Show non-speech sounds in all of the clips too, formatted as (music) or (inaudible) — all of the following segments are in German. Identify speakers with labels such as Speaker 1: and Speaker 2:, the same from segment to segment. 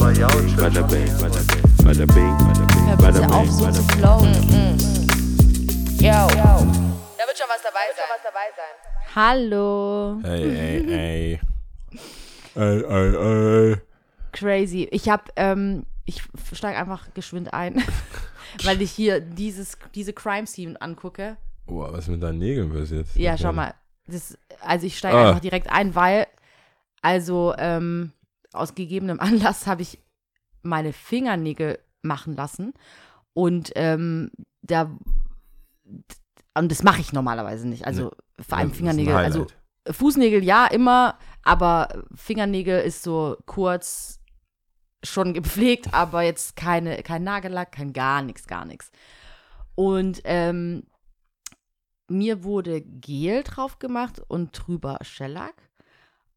Speaker 1: Ja,
Speaker 2: Bada bing, bada bing, bada bing, bada bing,
Speaker 3: Hör auf,
Speaker 2: bing,
Speaker 3: so zu
Speaker 2: bing.
Speaker 3: flowen. Yo. Da wird schon was dabei sein. Hallo.
Speaker 4: Ey, ey, ey. (laughs) Ey, ey, ey.
Speaker 3: Crazy. Ich hab, ähm, ich steige einfach geschwind ein, (laughs) weil ich hier dieses, diese Crime-Scene angucke.
Speaker 4: Boah, was ist mit deinen Nägeln passiert?
Speaker 3: Ja, schau mal. Das, also ich steige
Speaker 4: Ah.
Speaker 3: einfach direkt ein, weil, also ähm, aus gegebenem (laughs) Anlass habe ich meine Fingernägel machen lassen. Und ähm, da und das mache ich normalerweise nicht. Also vor allem Fingernägel. Also. Fußnägel ja immer, aber Fingernägel ist so kurz schon gepflegt, (laughs) aber jetzt keine, kein Nagellack, kein gar nichts, gar nichts. Und ähm, mir wurde Gel drauf gemacht und drüber Shellac.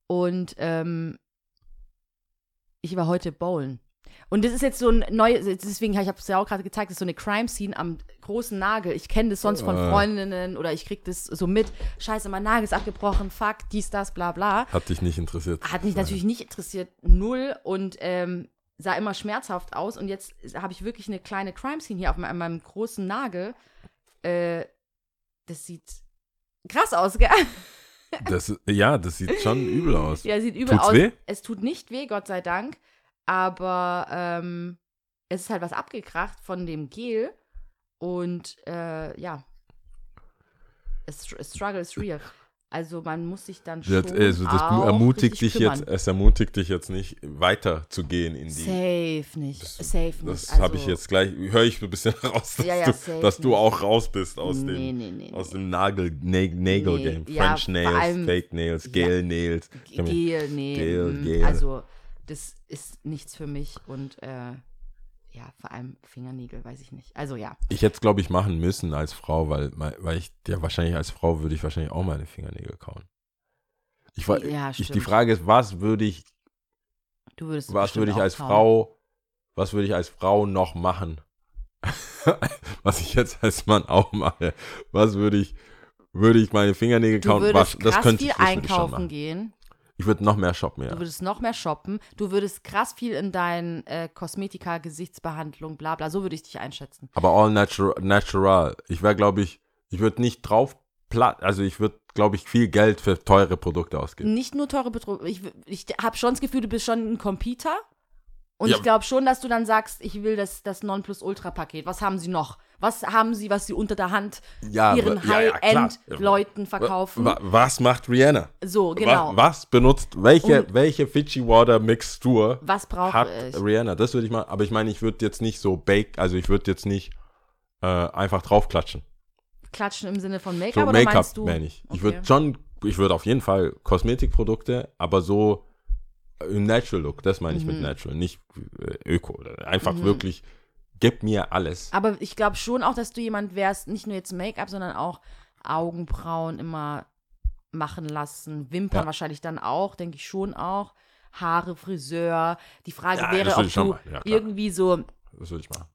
Speaker 3: Und ähm, ich war heute bowlen. Und das ist jetzt so ein neues, deswegen habe ich es ja auch gerade gezeigt, das ist so eine Crime-Scene am großen Nagel. Ich kenne das sonst von
Speaker 4: Äh.
Speaker 3: Freundinnen oder ich krieg das so mit. Scheiße, mein Nagel ist abgebrochen, fuck, dies, das, bla bla.
Speaker 4: Hat dich nicht interessiert.
Speaker 3: Hat mich natürlich nicht interessiert, null und ähm, sah immer schmerzhaft aus. Und jetzt habe ich wirklich eine kleine Crime-Scene hier auf meinem, meinem großen Nagel. Äh, das sieht krass aus, gell?
Speaker 4: Das, ja, das sieht schon übel aus.
Speaker 3: Ja, sieht übel
Speaker 4: Tut's
Speaker 3: aus.
Speaker 4: weh?
Speaker 3: Es tut nicht weh, Gott sei Dank. Aber ähm, es ist halt was abgekracht von dem Gel. Und äh, ja, es, struggle is real. Also man muss sich dann schon
Speaker 4: Das, also das ermutigt dich jetzt,
Speaker 3: kümmern.
Speaker 4: es ermutigt dich jetzt nicht weiter zu gehen in die.
Speaker 3: Safe nicht.
Speaker 4: Das-
Speaker 3: safe nicht.
Speaker 4: Das
Speaker 3: also,
Speaker 4: habe ich jetzt gleich, höre ich ein bisschen (laughs) raus, dass,
Speaker 3: Ja, ja,
Speaker 4: du, dass du auch raus bist aus
Speaker 3: nee,
Speaker 4: dem,
Speaker 3: nee, nee,
Speaker 4: aus dem Nagel, Na- Nagel Game.
Speaker 3: ja,
Speaker 4: French
Speaker 3: vor
Speaker 4: Nails,
Speaker 3: allem-
Speaker 4: Fake Nails,
Speaker 3: ja.
Speaker 4: Gel Nails.
Speaker 3: Mm,
Speaker 4: Gel.
Speaker 3: Also, das ist nichts für mich und äh, ja, vor allem Fingernägel, weiß ich nicht. Also ja.
Speaker 4: Ich hätte es, glaube ich, machen müssen als Frau, weil, weil ich ja wahrscheinlich als Frau würde ich wahrscheinlich auch meine Fingernägel kauen. Ich, war-
Speaker 3: Ja,
Speaker 4: ich, die. Frage ist, was würde ich,
Speaker 3: Du würdest
Speaker 4: was würde ich als
Speaker 3: kauen.
Speaker 4: Frau, was würde ich als Frau noch machen? (laughs) was ich jetzt als Mann auch mache. Was würde ich, würde ich meine Fingernägel
Speaker 3: Du
Speaker 4: kauen?
Speaker 3: würdest
Speaker 4: Was, das
Speaker 3: krass
Speaker 4: könnte
Speaker 3: viel
Speaker 4: ich, das
Speaker 3: einkaufen gehen.
Speaker 4: Ich würde noch mehr shoppen, ja.
Speaker 3: Du würdest noch mehr shoppen. Du würdest krass viel in dein äh, Kosmetika, Gesichtsbehandlung, bla bla. So würde ich dich einschätzen.
Speaker 4: Aber all natural. natural. Ich wäre, glaube ich, ich würde nicht drauf platt, also ich würde, glaube ich, viel Geld für teure Produkte ausgeben.
Speaker 3: Nicht nur teure Betrug. Ich, ich habe schon das Gefühl, du bist schon ein Computer. Und
Speaker 4: Ja.
Speaker 3: ich glaube schon, dass du dann sagst, ich will das, das Nonplusultra-Paket. Was haben sie noch? Was haben sie, was sie unter der Hand
Speaker 4: Ja,
Speaker 3: ihren. High-End-Leuten verkaufen?
Speaker 4: Wa- Was macht Rihanna?
Speaker 3: so, genau.
Speaker 4: Wa- Was benutzt, welche, welche Fiji Water Mixtur
Speaker 3: Was brauche
Speaker 4: hat
Speaker 3: ich?
Speaker 4: Rihanna? Das würde ich mal, aber ich meine, ich würde jetzt nicht so bake, also ich würde jetzt nicht äh, einfach draufklatschen.
Speaker 3: Klatschen im Sinne von
Speaker 4: So
Speaker 3: Make-up oder
Speaker 4: Make-up
Speaker 3: meinst du?
Speaker 4: meine ich. Ich
Speaker 3: Okay.
Speaker 4: würde schon, ich würde auf jeden Fall Kosmetikprodukte, aber so im Natural Look, das meine ich mit
Speaker 3: Mhm.
Speaker 4: Natural, nicht äh, Öko. Einfach wirklich, gib mir alles.
Speaker 3: Aber ich glaube schon auch, dass du jemand wärst, nicht nur jetzt Make-up, sondern auch Augenbrauen immer machen lassen, Wimpern
Speaker 4: Ja.
Speaker 3: wahrscheinlich dann auch, denke ich schon auch. Haare, Friseur. Die Frage
Speaker 4: Ja,
Speaker 3: wäre, ob du
Speaker 4: ja,
Speaker 3: irgendwie so,
Speaker 4: Das würde ich machen.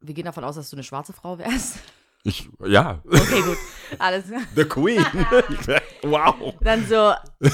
Speaker 3: wir gehen davon aus, dass du eine schwarze Frau wärst.
Speaker 4: Ich, ja,
Speaker 3: Okay, gut. (laughs) Alles klar.
Speaker 4: The Queen. (laughs) wow.
Speaker 3: Dann so. (laughs)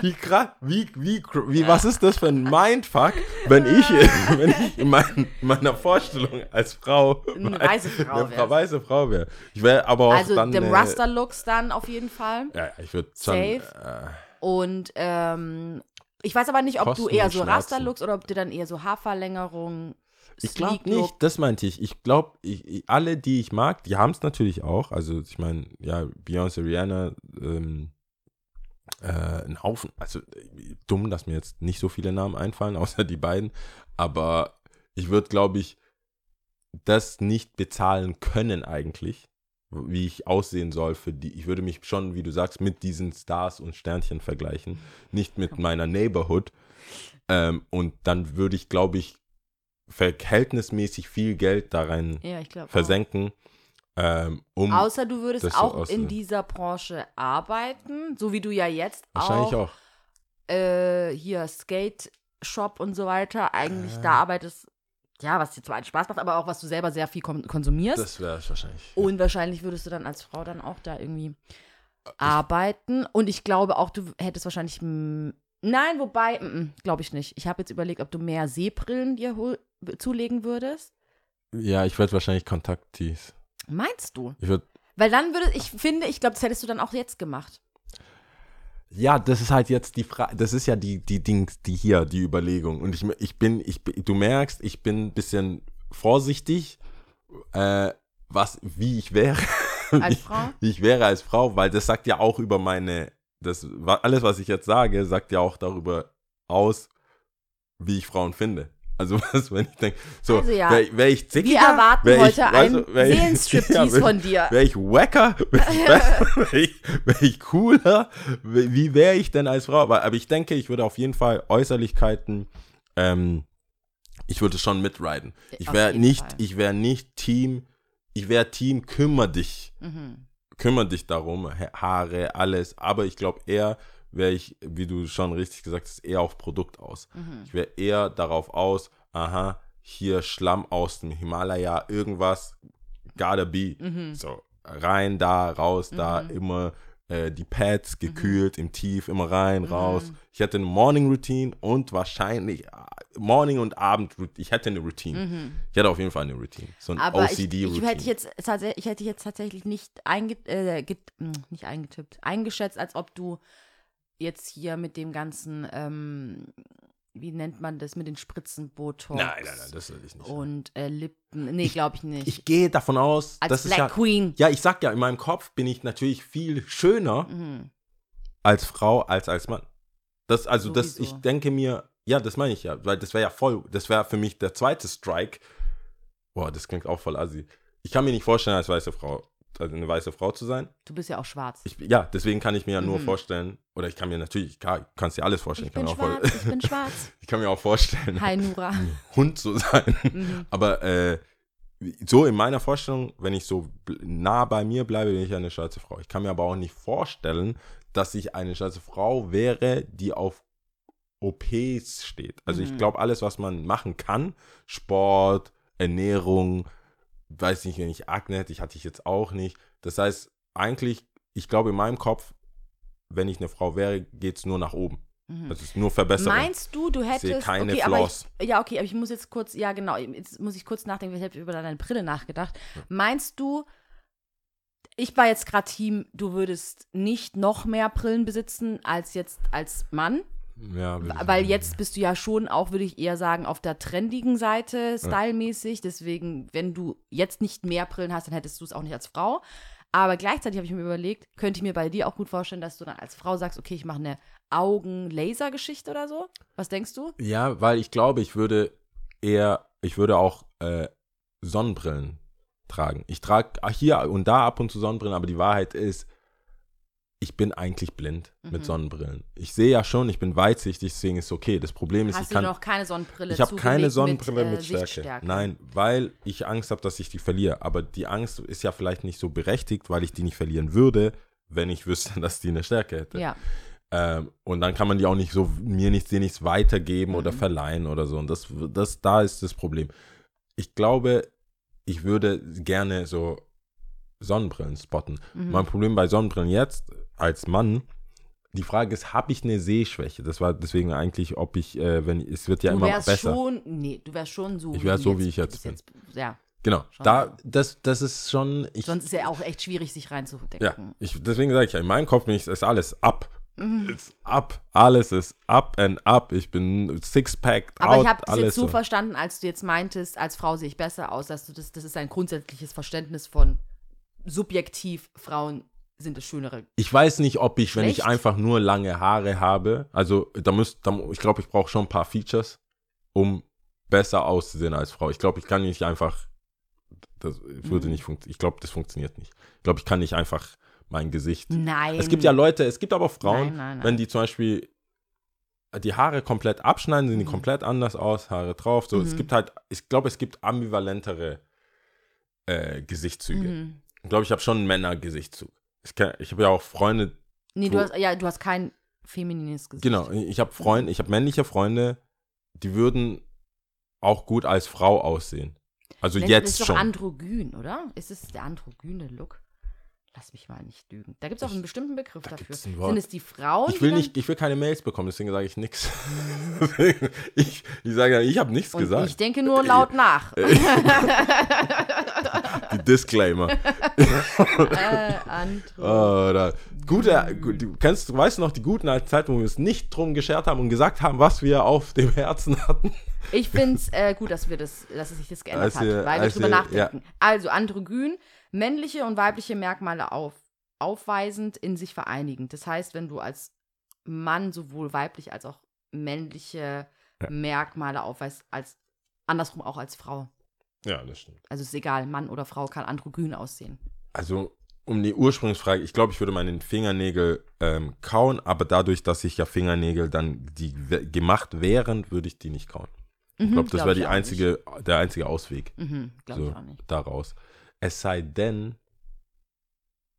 Speaker 4: Wie krass, wie, wie, wie, was ist das für ein Mindfuck, wenn ich, (laughs) wenn ich in, mein, in meiner Vorstellung als Frau
Speaker 3: Eine weiße Frau wärst.
Speaker 4: weiße Frau wäre. Ich wäre aber auch
Speaker 3: also
Speaker 4: dann.
Speaker 3: dem
Speaker 4: äh,
Speaker 3: Raster-Looks dann auf jeden Fall.
Speaker 4: Ja, ja, ich würde schon.
Speaker 3: Safe.
Speaker 4: Äh,
Speaker 3: Und ähm, ich weiß aber nicht, ob
Speaker 4: Kosten
Speaker 3: du eher so. Raster-Looks oder ob du dann eher so Haarverlängerung,
Speaker 4: ich glaube nicht, das meinte ich. Ich glaube, alle, die ich mag, die haben es natürlich auch. Also, ich meine, ja, Beyoncé, Rihanna, ähm, äh, ein Haufen. Also, dumm, dass mir jetzt nicht so viele Namen einfallen, (laughs) außer die beiden. Aber ich würde, glaube ich, das nicht bezahlen können, eigentlich, wie ich aussehen soll für die. Ich würde mich schon, wie du sagst, mit diesen Stars und Sternchen vergleichen, nicht mit meiner Neighborhood. Ähm, und dann würde ich, glaube ich, verhältnismäßig viel Geld da rein
Speaker 3: ja, ich glaube.
Speaker 4: versenken, ähm, um
Speaker 3: Außer du würdest
Speaker 4: das so
Speaker 3: auch in dieser Branche arbeiten, so wie du ja jetzt
Speaker 4: wahrscheinlich
Speaker 3: auch,
Speaker 4: auch.
Speaker 3: Äh, hier Skate Shop und so weiter, eigentlich
Speaker 4: Äh.
Speaker 3: da arbeitest, ja, was dir zwar einen Spaß macht, aber auch was du selber sehr viel kon konsumierst.
Speaker 4: Das wäre es wahrscheinlich.
Speaker 3: und wahrscheinlich würdest du dann als Frau dann auch da irgendwie arbeiten. Und ich glaube auch, du hättest wahrscheinlich Nein, wobei, glaube ich nicht. Ich habe jetzt überlegt, ob du mehr Sehbrillen dir zulegen würdest.
Speaker 4: Ja, ich werde wahrscheinlich Kontakttees.
Speaker 3: Meinst du?
Speaker 4: Ich würd,
Speaker 3: Weil dann würde, ich finde, ich glaube, das hättest du dann auch jetzt gemacht.
Speaker 4: ja, das ist halt jetzt die Frage, das ist ja die, die Dings, die hier, die Überlegung. Und ich, ich bin, ich, du merkst, ich bin ein bisschen vorsichtig, äh, was, wie ich wäre.
Speaker 3: Als (laughs)
Speaker 4: wie,
Speaker 3: Frau?
Speaker 4: Wie ich wäre als Frau, weil das sagt ja auch über meine, das, alles, was ich jetzt sage, sagt ja auch darüber aus, wie ich Frauen finde. Also (laughs) was, wenn ich denke, so,
Speaker 3: Also ja.
Speaker 4: wäre wär ich zickiger,
Speaker 3: Wir erwarten
Speaker 4: wär ich,
Speaker 3: heute
Speaker 4: ich-
Speaker 3: Seelenstriptease
Speaker 4: ja, wär-
Speaker 3: von dir.
Speaker 4: Wäre ich wacker? (laughs) Wäre ich wär ich cooler? Wie wäre ich denn als Frau? Aber, aber ich denke, ich würde auf jeden Fall Äußerlichkeiten, ähm, ich würde schon mitriden. Ich wäre nicht,
Speaker 3: Fall.
Speaker 4: ich wäre nicht Team, ich wäre Team, kümmer dich.
Speaker 3: Mhm.
Speaker 4: Kümmer dich darum, Ha- Haare, alles. Aber ich glaube eher, wäre ich, wie du schon richtig gesagt hast, eher auf Produkt aus.
Speaker 3: Mhm.
Speaker 4: Ich wäre eher darauf aus, aha, hier Schlamm aus dem Himalaya, irgendwas, gotta be.
Speaker 3: Mhm.
Speaker 4: So, rein, da, raus, da, immer äh, die Pads gekühlt, im Tief, immer rein, raus.
Speaker 3: Mhm.
Speaker 4: Ich hätte eine Morning Routine und wahrscheinlich äh, Morning und Abend, ich hätte eine Routine. Ich hätte auf jeden Fall eine Routine. So ein
Speaker 3: Mhm. Aber ich,
Speaker 4: OCD-Routine.
Speaker 3: ich, hätte jetzt, ich hätte jetzt tatsächlich nicht, einge, äh, get, mh, nicht eingetippt, eingeschätzt, als ob du jetzt hier mit dem ganzen, ähm, wie nennt man das, mit den Spritzen Botox
Speaker 4: Nein, nein, nein, das will ich nicht.
Speaker 3: und äh, Lippen, nee, glaube ich nicht.
Speaker 4: ich gehe davon aus,
Speaker 3: als
Speaker 4: das
Speaker 3: Black
Speaker 4: ist ja,
Speaker 3: Queen.
Speaker 4: ja, ich sag ja, in meinem Kopf bin ich natürlich viel schöner
Speaker 3: Mhm.
Speaker 4: als Frau als als Mann. Das, also das,
Speaker 3: Sowieso.
Speaker 4: ich denke mir, ja, das meine ich ja, weil das wäre ja voll, das wäre für mich der zweite Strike. Boah, das klingt auch voll assi. Ich kann mir nicht vorstellen, als weiße Frau, also eine weiße Frau zu sein.
Speaker 3: Du bist ja auch schwarz.
Speaker 4: Ich, ja, deswegen kann ich mir ja nur
Speaker 3: Mhm.
Speaker 4: vorstellen, oder ich kann mir natürlich, klar, kannst dir alles vorstellen.
Speaker 3: Ich
Speaker 4: kann
Speaker 3: bin schwarz,
Speaker 4: voll,
Speaker 3: ich bin (laughs) schwarz.
Speaker 4: ich kann mir auch vorstellen,
Speaker 3: Hi Nura. (laughs)
Speaker 4: Hund zu sein.
Speaker 3: Mhm.
Speaker 4: Aber äh, so in meiner Vorstellung, wenn ich so nah bei mir bleibe, bin ich eine schwarze Frau. Ich kann mir aber auch nicht vorstellen, dass ich eine schwarze Frau wäre, die auf OPs steht. Also ich
Speaker 3: Mhm.
Speaker 4: glaube, alles, was man machen kann, Sport, Ernährung, weiß nicht, wenn ich Akne hätte, ich hatte ich jetzt auch nicht. Das heißt, eigentlich, ich glaube in meinem Kopf, wenn ich eine Frau wäre, geht es nur nach oben.
Speaker 3: Mhm.
Speaker 4: Das ist nur Verbesserung.
Speaker 3: Meinst du, du
Speaker 4: Ich sehe
Speaker 3: hättest.
Speaker 4: keine
Speaker 3: okay, aber
Speaker 4: Flaws.
Speaker 3: ich, ja, okay, aber ich muss jetzt kurz, ja, genau, jetzt muss ich kurz nachdenken, ich habe über deine Brille nachgedacht. Meinst du, ich war jetzt gerade Team, du würdest nicht noch mehr Brillen besitzen als jetzt als Mann?
Speaker 4: Ja,
Speaker 3: Weil jetzt bist du ja schon auch, würde ich eher sagen, auf der trendigen Seite, stylmäßig. Deswegen, wenn du jetzt nicht mehr Brillen hast, dann hättest du es auch nicht als Frau. Aber gleichzeitig habe ich mir überlegt, könnte ich mir bei dir auch gut vorstellen, dass du dann als Frau sagst, okay, ich mache eine Augen-Laser-Geschichte oder so. Was denkst du?
Speaker 4: Ja, weil ich glaube, ich würde eher, ich würde auch äh, Sonnenbrillen tragen. Ich trage hier und da ab und zu Sonnenbrillen, aber die Wahrheit ist, ich bin eigentlich blind
Speaker 3: Mhm.
Speaker 4: mit Sonnenbrillen. Ich sehe ja schon, ich bin weitsichtig, deswegen ist es okay. Das Problem ist,
Speaker 3: Hast
Speaker 4: ich
Speaker 3: du
Speaker 4: kann,
Speaker 3: noch keine Sonnenbrille
Speaker 4: ich habe keine Sonnenbrille mit,
Speaker 3: äh,
Speaker 4: Stärke.
Speaker 3: Sichtstärke?
Speaker 4: Nein, weil ich Angst habe, dass ich die verliere. Aber die Angst ist ja vielleicht nicht so berechtigt, weil ich die nicht verlieren würde, wenn ich wüsste, (laughs) dass die eine Stärke hätte.
Speaker 3: Ja.
Speaker 4: Ähm, und dann kann man die auch nicht so, mir nichts, dir nichts weitergeben oder
Speaker 3: Mhm.
Speaker 4: verleihen oder so. Und das, das, da ist das Problem. Ich glaube, ich würde gerne so Sonnenbrillen spotten.
Speaker 3: Mhm.
Speaker 4: Mein Problem bei Sonnenbrillen jetzt als Mann, die Frage ist, habe ich eine Sehschwäche? Das war deswegen eigentlich, ob ich, äh, wenn es wird ja
Speaker 3: du
Speaker 4: immer
Speaker 3: wärst
Speaker 4: besser.
Speaker 3: schon, nee, du wärst schon so.
Speaker 4: Ich wär
Speaker 3: du
Speaker 4: so, wie ich jetzt
Speaker 3: bist ja,
Speaker 4: Genau.
Speaker 3: Schon.
Speaker 4: Da, das, das ist schon. Ich,
Speaker 3: sonst ist ja auch echt schwierig, sich
Speaker 4: ja,
Speaker 3: reinzudenken.
Speaker 4: ich, deswegen sage ich ja, in meinem Kopf bin ich, ist alles ab.
Speaker 3: Mhm.
Speaker 4: Ist ab. Alles ist up and up. Ich bin Sixpack
Speaker 3: Aber
Speaker 4: out.
Speaker 3: ich habe das jetzt so verstanden, als du jetzt meintest, als Frau sehe ich besser aus, dass du das, das ist ein grundsätzliches Verständnis von subjektiv, Frauen sind das Schönere.
Speaker 4: Ich weiß nicht, ob ich, wenn ich
Speaker 3: Schlecht?
Speaker 4: einfach nur lange Haare habe, also da müsst, da, ich glaube, ich brauche schon ein paar Features, um besser auszusehen als Frau. Ich glaube, ich kann nicht einfach, das würde
Speaker 3: Mhm.
Speaker 4: nicht funktionieren. Ich glaube, das funktioniert nicht. Ich glaube, ich kann nicht einfach mein Gesicht.
Speaker 3: Nein.
Speaker 4: Es gibt ja Leute, es gibt aber auch Frauen,
Speaker 3: Nein, nein, nein.
Speaker 4: wenn die zum Beispiel die Haare komplett abschneiden, sehen die
Speaker 3: Mhm.
Speaker 4: komplett anders aus, Haare drauf. So, es
Speaker 3: Mhm.
Speaker 4: gibt halt, ich glaube, es gibt ambivalentere äh, Gesichtszüge.
Speaker 3: Mhm.
Speaker 4: Ich glaube, ich habe schon einen Männergesichtszug. Ich, ich habe ja auch Freunde,
Speaker 3: Nee, du hast, ja, du hast kein feminines Gesicht.
Speaker 4: Genau, ich habe Freunde, ich habe männliche Freunde, die würden auch gut als Frau aussehen. Also
Speaker 3: Nennt-
Speaker 4: jetzt
Speaker 3: ist doch
Speaker 4: schon.
Speaker 3: androgyn, oder? Ist es der androgyne Look? Lass mich mal nicht lügen. Da gibt es auch einen bestimmten Begriff
Speaker 4: da
Speaker 3: dafür. Sind es die Frauen?
Speaker 4: Ich will nicht, ich will keine Mails bekommen, deswegen sage ich nichts. (laughs) Ich, ich sage ja, ich habe nichts
Speaker 3: und
Speaker 4: gesagt.
Speaker 3: ich denke nur laut (laughs) nach. (laughs)
Speaker 4: Die Disclaimer. (laughs)
Speaker 3: äh, Andro.
Speaker 4: Oh, da. Gute, gut, du kennst, du weißt noch die guten alten Zeiten, wo wir uns nicht drum geschert haben und gesagt haben, was wir auf dem Herzen hatten.
Speaker 3: Ich finde es äh, gut, dass wir das, dass es sich das geändert
Speaker 4: Als
Speaker 3: hat, weil wir
Speaker 4: als
Speaker 3: drüber nachdenken. Also androgyn, männliche und weibliche Merkmale auf, aufweisend in sich vereinigend. Das heißt, wenn du als Mann sowohl weiblich als auch männliche
Speaker 4: Ja.
Speaker 3: Merkmale aufweist, als andersrum auch als Frau.
Speaker 4: Ja, das stimmt.
Speaker 3: Also ist egal, Mann oder Frau kann androgyn aussehen.
Speaker 4: Also, um die Ursprungsfrage, ich glaube, ich würde meine Fingernägel ähm, kauen, aber dadurch, dass ich ja Fingernägel dann, die gemacht wären, würde ich die nicht kauen. Ich glaube, das wäre die einzige, der einzige Ausweg.
Speaker 3: Mhm, glaube
Speaker 4: so,
Speaker 3: ich auch nicht.
Speaker 4: daraus. Es sei denn,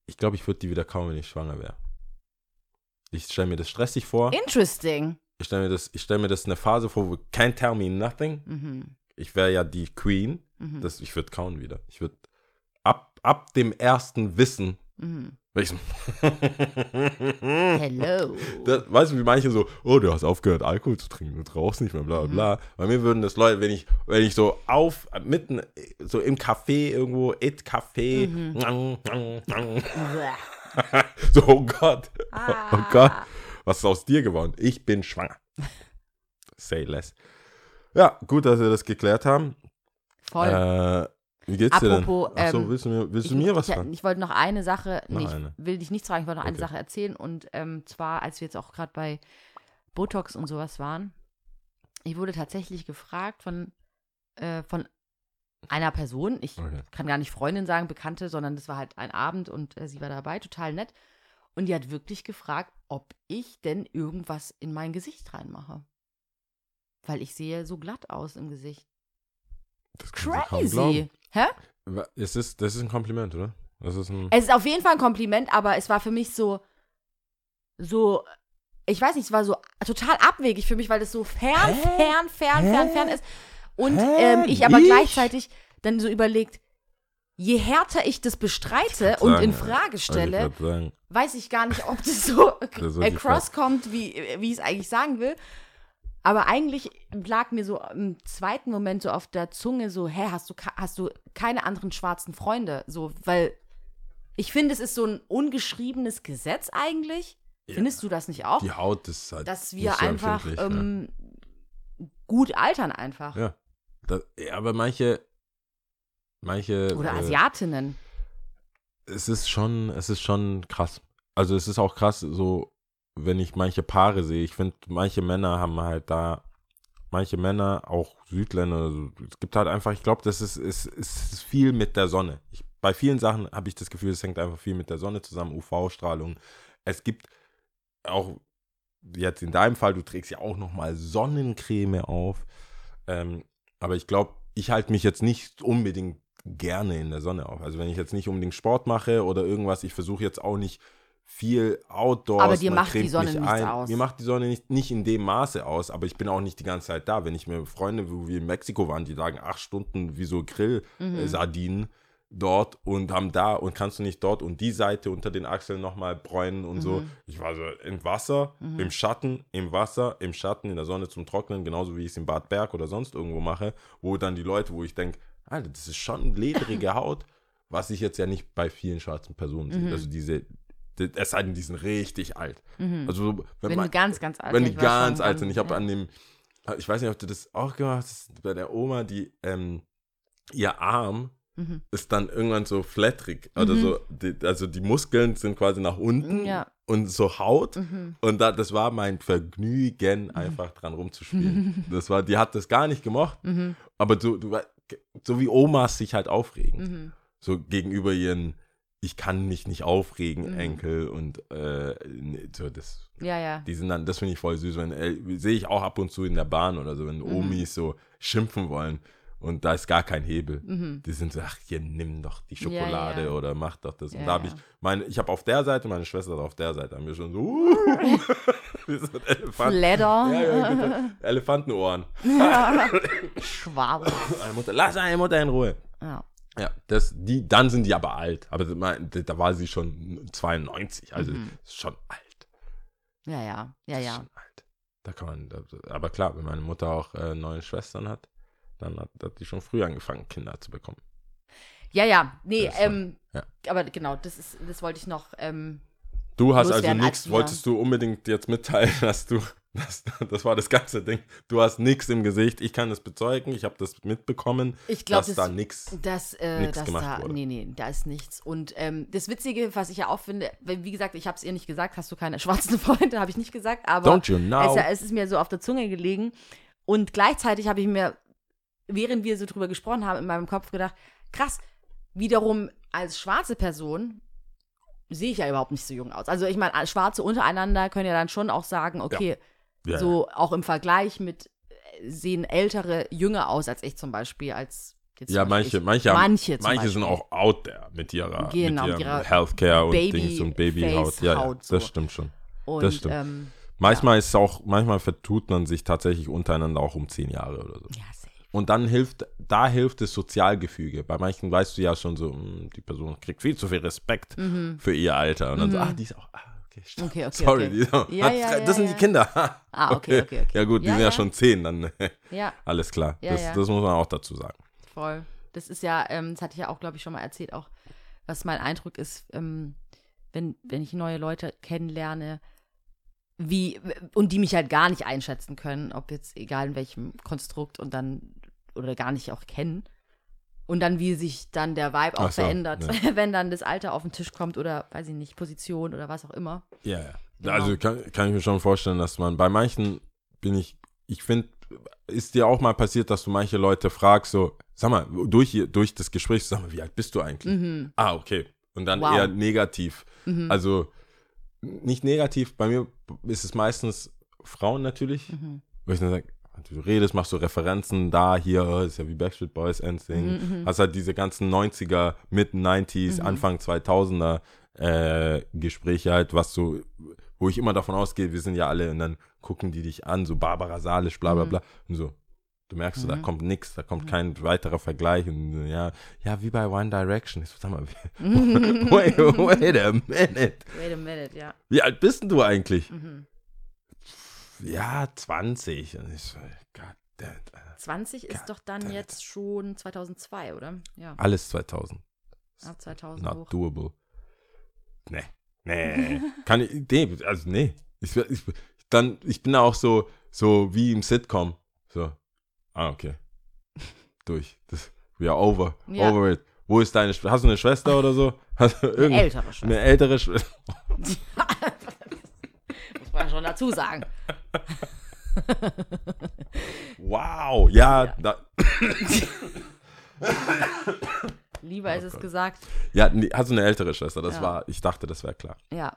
Speaker 4: ich glaube, ich würde die wieder kauen, wenn ich schwanger wäre. Ich stelle mir das stressig vor.
Speaker 3: Interesting.
Speaker 4: Ich stelle mir, das- ich stell mir das eine Phase vor, wo can't tell me nothing.
Speaker 3: Mhm.
Speaker 4: Ich wäre ja die Queen.
Speaker 3: Mhm.
Speaker 4: Das, ich würde kauen wieder. Ich würde ab, ab dem ersten Wissen,
Speaker 3: Mhm.
Speaker 4: weil ich so, (laughs)
Speaker 3: Hello.
Speaker 4: das, weißt du, wie manche so, oh, du hast aufgehört, Alkohol zu trinken, du rauchst nicht mehr, bla bla bla. Bei mir würden das Leute, wenn ich, wenn ich so auf, mitten, so im Café irgendwo, it Café, (laughs) so, oh Gott, oh Gott, was ist aus dir geworden? Ich bin schwanger. (laughs) Say less. Ja, gut, dass wir das geklärt haben.
Speaker 3: Voll.
Speaker 4: Äh, wie geht's dir
Speaker 3: Apropos,
Speaker 4: denn? Achso,
Speaker 3: ähm,
Speaker 4: willst du mir, willst du
Speaker 3: ich,
Speaker 4: mir was
Speaker 3: ich,
Speaker 4: fragen?
Speaker 3: ich wollte noch eine Sache, nee, ich
Speaker 4: eine.
Speaker 3: will dich nichts fragen, ich wollte noch eine
Speaker 4: Okay.
Speaker 3: Sache erzählen. Und ähm, zwar, als wir jetzt auch gerade bei Botox und sowas waren, ich wurde tatsächlich gefragt von, äh, von einer Person, ich
Speaker 4: Okay.
Speaker 3: kann gar nicht Freundin sagen, Bekannte, sondern das war halt ein Abend und äh, sie war dabei, total nett. Und die hat wirklich gefragt, ob ich denn irgendwas in mein Gesicht reinmache. Weil ich sehe so glatt aus im Gesicht.
Speaker 4: Das.
Speaker 3: Crazy. Hä?
Speaker 4: Es ist, das ist ein Kompliment, oder? Das ist ein.
Speaker 3: Es ist auf jeden Fall ein Kompliment, aber es war für mich so, so, ich weiß nicht, es war so total abwegig für mich, weil das so fern,
Speaker 4: Hä?
Speaker 3: fern, fern,
Speaker 4: Hä?
Speaker 3: fern, fern ist. Und ähm, ich aber
Speaker 4: Ich?
Speaker 3: gleichzeitig dann so überlegt, je härter ich das bestreite und
Speaker 4: sagen,
Speaker 3: in. Frage
Speaker 4: Also
Speaker 3: stelle,
Speaker 4: ich
Speaker 3: weiß ich gar nicht, ob das so
Speaker 4: Das
Speaker 3: across kommt, wie, wie ich es eigentlich sagen will. Aber eigentlich lag mir so im zweiten Moment so auf der Zunge so, hä, hast du, hast du keine anderen schwarzen Freunde? So, weil ich finde, es ist so ein ungeschriebenes Gesetz eigentlich.
Speaker 4: Ja.
Speaker 3: Findest du das nicht auch?
Speaker 4: die Haut ist halt.
Speaker 3: Dass wir
Speaker 4: so
Speaker 3: einfach ähm, gut altern einfach.
Speaker 4: ja. Ja. Das, ja, aber manche. Manche.
Speaker 3: Oder
Speaker 4: äh,
Speaker 3: Asiatinnen.
Speaker 4: es ist schon, es ist schon krass. Also es ist auch krass, so, wenn ich manche Paare sehe, ich finde, manche Männer haben halt da, manche Männer, auch Südländer, es gibt halt einfach, ich glaube, das ist, ist, ist, ist viel mit der Sonne. Ich, bei vielen Sachen habe ich das Gefühl, es hängt einfach viel mit der Sonne zusammen, UV-Strahlung. Es gibt auch, jetzt in deinem Fall, du trägst ja auch nochmal Sonnencreme auf. Ähm, aber ich glaube, ich halte mich jetzt nicht unbedingt gerne in der Sonne auf. Also wenn ich jetzt nicht unbedingt Sport mache oder irgendwas, ich versuche jetzt auch nicht viel Outdoors.
Speaker 3: Aber dir macht die Sonne
Speaker 4: mich
Speaker 3: nichts aus.
Speaker 4: Mir macht die Sonne nicht, nicht in dem Maße aus, aber ich bin auch nicht die ganze Zeit da. Wenn ich mir Freunde, wo wir in Mexiko waren, die sagen acht Stunden wie so Grill-Sardinen dort und haben da und kannst du nicht dort und die Seite unter den Achseln nochmal bräunen und so. Ich war so im Wasser, im Schatten, im Wasser, im Schatten, in der Sonne zum Trocknen, genauso wie ich es in Bad Berg oder sonst irgendwo mache, wo dann die Leute, wo ich denke, Alter, das ist schon ledrige (laughs) Haut, was ich jetzt ja nicht bei vielen schwarzen Personen sehe. Also diese, die- es sei denn, die sind richtig alt. Also wenn,
Speaker 3: Wenn
Speaker 4: man,
Speaker 3: du ganz, ganz alt
Speaker 4: wenn die ganz alt sind. Ich habe
Speaker 3: ja.
Speaker 4: an dem, ich weiß nicht, ob du das auch gemacht hast, bei der Oma, die, ähm, ihr Arm
Speaker 3: Mhm.
Speaker 4: ist dann irgendwann so flatterig. Oder so, die, also die Muskeln sind quasi nach unten
Speaker 3: Ja.
Speaker 4: und so Haut.
Speaker 3: Mhm.
Speaker 4: Und da, das war mein Vergnügen, einfach dran rumzuspielen. (laughs) Das war, die hat das gar nicht gemocht.
Speaker 3: Mhm.
Speaker 4: Aber so, du, so wie Omas sich halt aufregen.
Speaker 3: Mhm.
Speaker 4: So gegenüber ihren, ich kann mich nicht aufregen,
Speaker 3: Mhm.
Speaker 4: Enkel und äh, nee, so das.
Speaker 3: Ja, ja.
Speaker 4: Die sind dann, das finde ich voll süß, wenn, äh, sehe ich auch ab und zu in der Bahn oder so, wenn
Speaker 3: Mhm.
Speaker 4: Omis so schimpfen wollen und da ist gar kein Hebel.
Speaker 3: Mhm.
Speaker 4: Die sind so, ach, hier, nimm doch die
Speaker 3: Ja,
Speaker 4: Schokolade
Speaker 3: ja.
Speaker 4: oder mach doch das. Und
Speaker 3: Ja,
Speaker 4: da habe
Speaker 3: ja.
Speaker 4: ich, meine, ich habe auf der Seite, meine Schwester hat auf der Seite, haben wir schon so, uh, wie so ein Elefant.
Speaker 3: Fledder.
Speaker 4: Ja, ja. (laughs) Elefantenohren.
Speaker 3: Schwab. (laughs)
Speaker 4: Meine Mutter, lass eine Mutter in Ruhe.
Speaker 3: Ja.
Speaker 4: Ja, das, die, dann sind die aber alt. Aber da war sie schon 92, also
Speaker 3: Mhm.
Speaker 4: ist schon alt.
Speaker 3: Ja, ja, ja, ja.
Speaker 4: Schon alt. Da kann man, aber klar, wenn meine Mutter auch äh, neue Schwestern hat, dann hat, hat die schon früh angefangen, Kinder zu bekommen.
Speaker 3: Ja, ja, nee, ähm,
Speaker 4: ja.
Speaker 3: aber genau, das ist, das wollte ich noch, ähm,
Speaker 4: Du hast also nichts, wolltest du unbedingt jetzt mitteilen, (laughs) dass du, das, das war das ganze Ding, du hast nichts im Gesicht, ich kann das bezeugen, ich habe das mitbekommen,
Speaker 3: ich glaube,
Speaker 4: dass
Speaker 3: das,
Speaker 4: da nichts,
Speaker 3: dass, äh,
Speaker 4: nix
Speaker 3: dass
Speaker 4: gemacht
Speaker 3: da,
Speaker 4: wurde.
Speaker 3: nee, nee, da ist nichts. Und ähm, das Witzige, was ich ja auch finde, wie gesagt, ich habe es ihr nicht gesagt, hast du keine schwarzen (laughs) Freunde, habe ich nicht gesagt, aber
Speaker 4: don't you know?
Speaker 3: es, es ist mir so auf der Zunge gelegen. Und gleichzeitig habe ich mir, während wir so drüber gesprochen haben, in meinem Kopf gedacht, krass, wiederum als schwarze Person sehe ich ja überhaupt nicht so jung aus. Also ich meine, Schwarze untereinander können ja dann schon auch sagen, okay,
Speaker 4: Ja,
Speaker 3: so auch im Vergleich mit äh, sehen ältere jünger aus als ich zum Beispiel, als jetzt
Speaker 4: Ja, manche,
Speaker 3: Beispiel
Speaker 4: manche,
Speaker 3: ich.
Speaker 4: haben,
Speaker 3: manche,
Speaker 4: manche sind auch out there mit ihrer,
Speaker 3: Genau,
Speaker 4: mit
Speaker 3: ihrer
Speaker 4: Healthcare und Dings und Babyhaut. Ja, ja,
Speaker 3: Face-Haut so.
Speaker 4: das stimmt schon.
Speaker 3: Und,
Speaker 4: das stimmt.
Speaker 3: Ähm,
Speaker 4: Manchmal ist es auch, manchmal vertut man sich tatsächlich untereinander auch um zehn Jahre oder so.
Speaker 3: ja, safe.
Speaker 4: Und dann hilft, da hilft das Sozialgefüge. Bei manchen weißt du ja schon so, hm, die Person kriegt viel zu viel Respekt für ihr Alter. Und dann so, ah, die ist auch, ah, okay.
Speaker 3: Mhm. Okay, okay,
Speaker 4: Sorry,
Speaker 3: okay.
Speaker 4: die
Speaker 3: Ja, (laughs)
Speaker 4: hat
Speaker 3: ja,
Speaker 4: drei-
Speaker 3: ja,
Speaker 4: das sind die Kinder.
Speaker 3: Ah, (laughs) okay, okay, okay.
Speaker 4: Ja gut, die sind ja, schon zehn, dann (laughs)
Speaker 3: Ja,
Speaker 4: alles klar. Das, das muss man auch dazu sagen.
Speaker 3: voll. Das ist ja, ähm, das hatte ich ja auch, glaube ich, schon mal erzählt, auch was mein Eindruck ist, ähm, wenn, wenn ich neue Leute kennenlerne, wie, und die mich halt gar nicht einschätzen können, ob jetzt egal in welchem Konstrukt und dann, oder gar nicht auch kennen. Und dann, wie sich dann der Vibe auch
Speaker 4: so,
Speaker 3: verändert,
Speaker 4: ja. (laughs)
Speaker 3: wenn dann das Alter auf den Tisch kommt oder, weiß ich nicht, Position oder was auch immer.
Speaker 4: Ja, ja.
Speaker 3: Genau.
Speaker 4: Also kann, kann ich mir schon vorstellen, dass man bei manchen bin ich, ich finde, ist dir auch mal passiert, dass du manche Leute fragst, so, sag mal, durch, durch das Gespräch, sag mal, wie alt bist du eigentlich?
Speaker 3: Mhm.
Speaker 4: Ah, okay. Und dann
Speaker 3: Wow.
Speaker 4: eher negativ.
Speaker 3: Mhm.
Speaker 4: Also nicht negativ, bei mir ist es meistens Frauen natürlich,
Speaker 3: Mhm.
Speaker 4: wo ich dann sage, du redest, machst so Referenzen da, hier, ist ja wie Backstreet Boys, NSYNC.
Speaker 3: Mhm, mhm.
Speaker 4: Hast halt diese ganzen 90er, Mitten 90s,
Speaker 3: Mhm.
Speaker 4: Anfang 2000er äh, Gespräche halt, was so, wo ich immer davon ausgehe, wir sind ja alle und dann gucken die dich an, so Barbara Salisch, bla bla
Speaker 3: Mhm.
Speaker 4: bla. Und so, du merkst, so, da
Speaker 3: Mhm.
Speaker 4: kommt nichts, da kommt kein weiterer Vergleich. Und ja, ja, wie bei One Direction. Ich so, sag mal, (laughs) (laughs) wait, wait a minute.
Speaker 3: Wait a minute, ja.
Speaker 4: Wie alt bist denn du eigentlich?
Speaker 3: Mhm.
Speaker 4: Ja, 20. Und ich so, God damn, Alter.
Speaker 3: 20 ist
Speaker 4: God
Speaker 3: doch dann
Speaker 4: damn
Speaker 3: jetzt schon 2002, oder? Ja,
Speaker 4: Alles 2000.
Speaker 3: ab 2000
Speaker 4: Not
Speaker 3: hoch.
Speaker 4: doable. Nee. Nee. (laughs) Kann ich, nee, also nee. Ich, ich, dann, ich bin auch so, so wie im Sitcom. So. Ah, okay. Durch. Das, we are over.
Speaker 3: Ja.
Speaker 4: Over it. Wo ist deine Schwester? Hast du eine Schwester oder so? (laughs) Hast du
Speaker 3: Eine ältere Schwester.
Speaker 4: Eine ältere Schwester. (laughs)
Speaker 3: Man schon dazu sagen.
Speaker 4: Wow. Ja,
Speaker 3: Ja.
Speaker 4: Da,
Speaker 3: Lieber ist es gesagt.
Speaker 4: ja nee, hast du eine ältere Schwester? Das
Speaker 3: Ja.
Speaker 4: war, ich dachte, das wäre klar.
Speaker 3: Ja.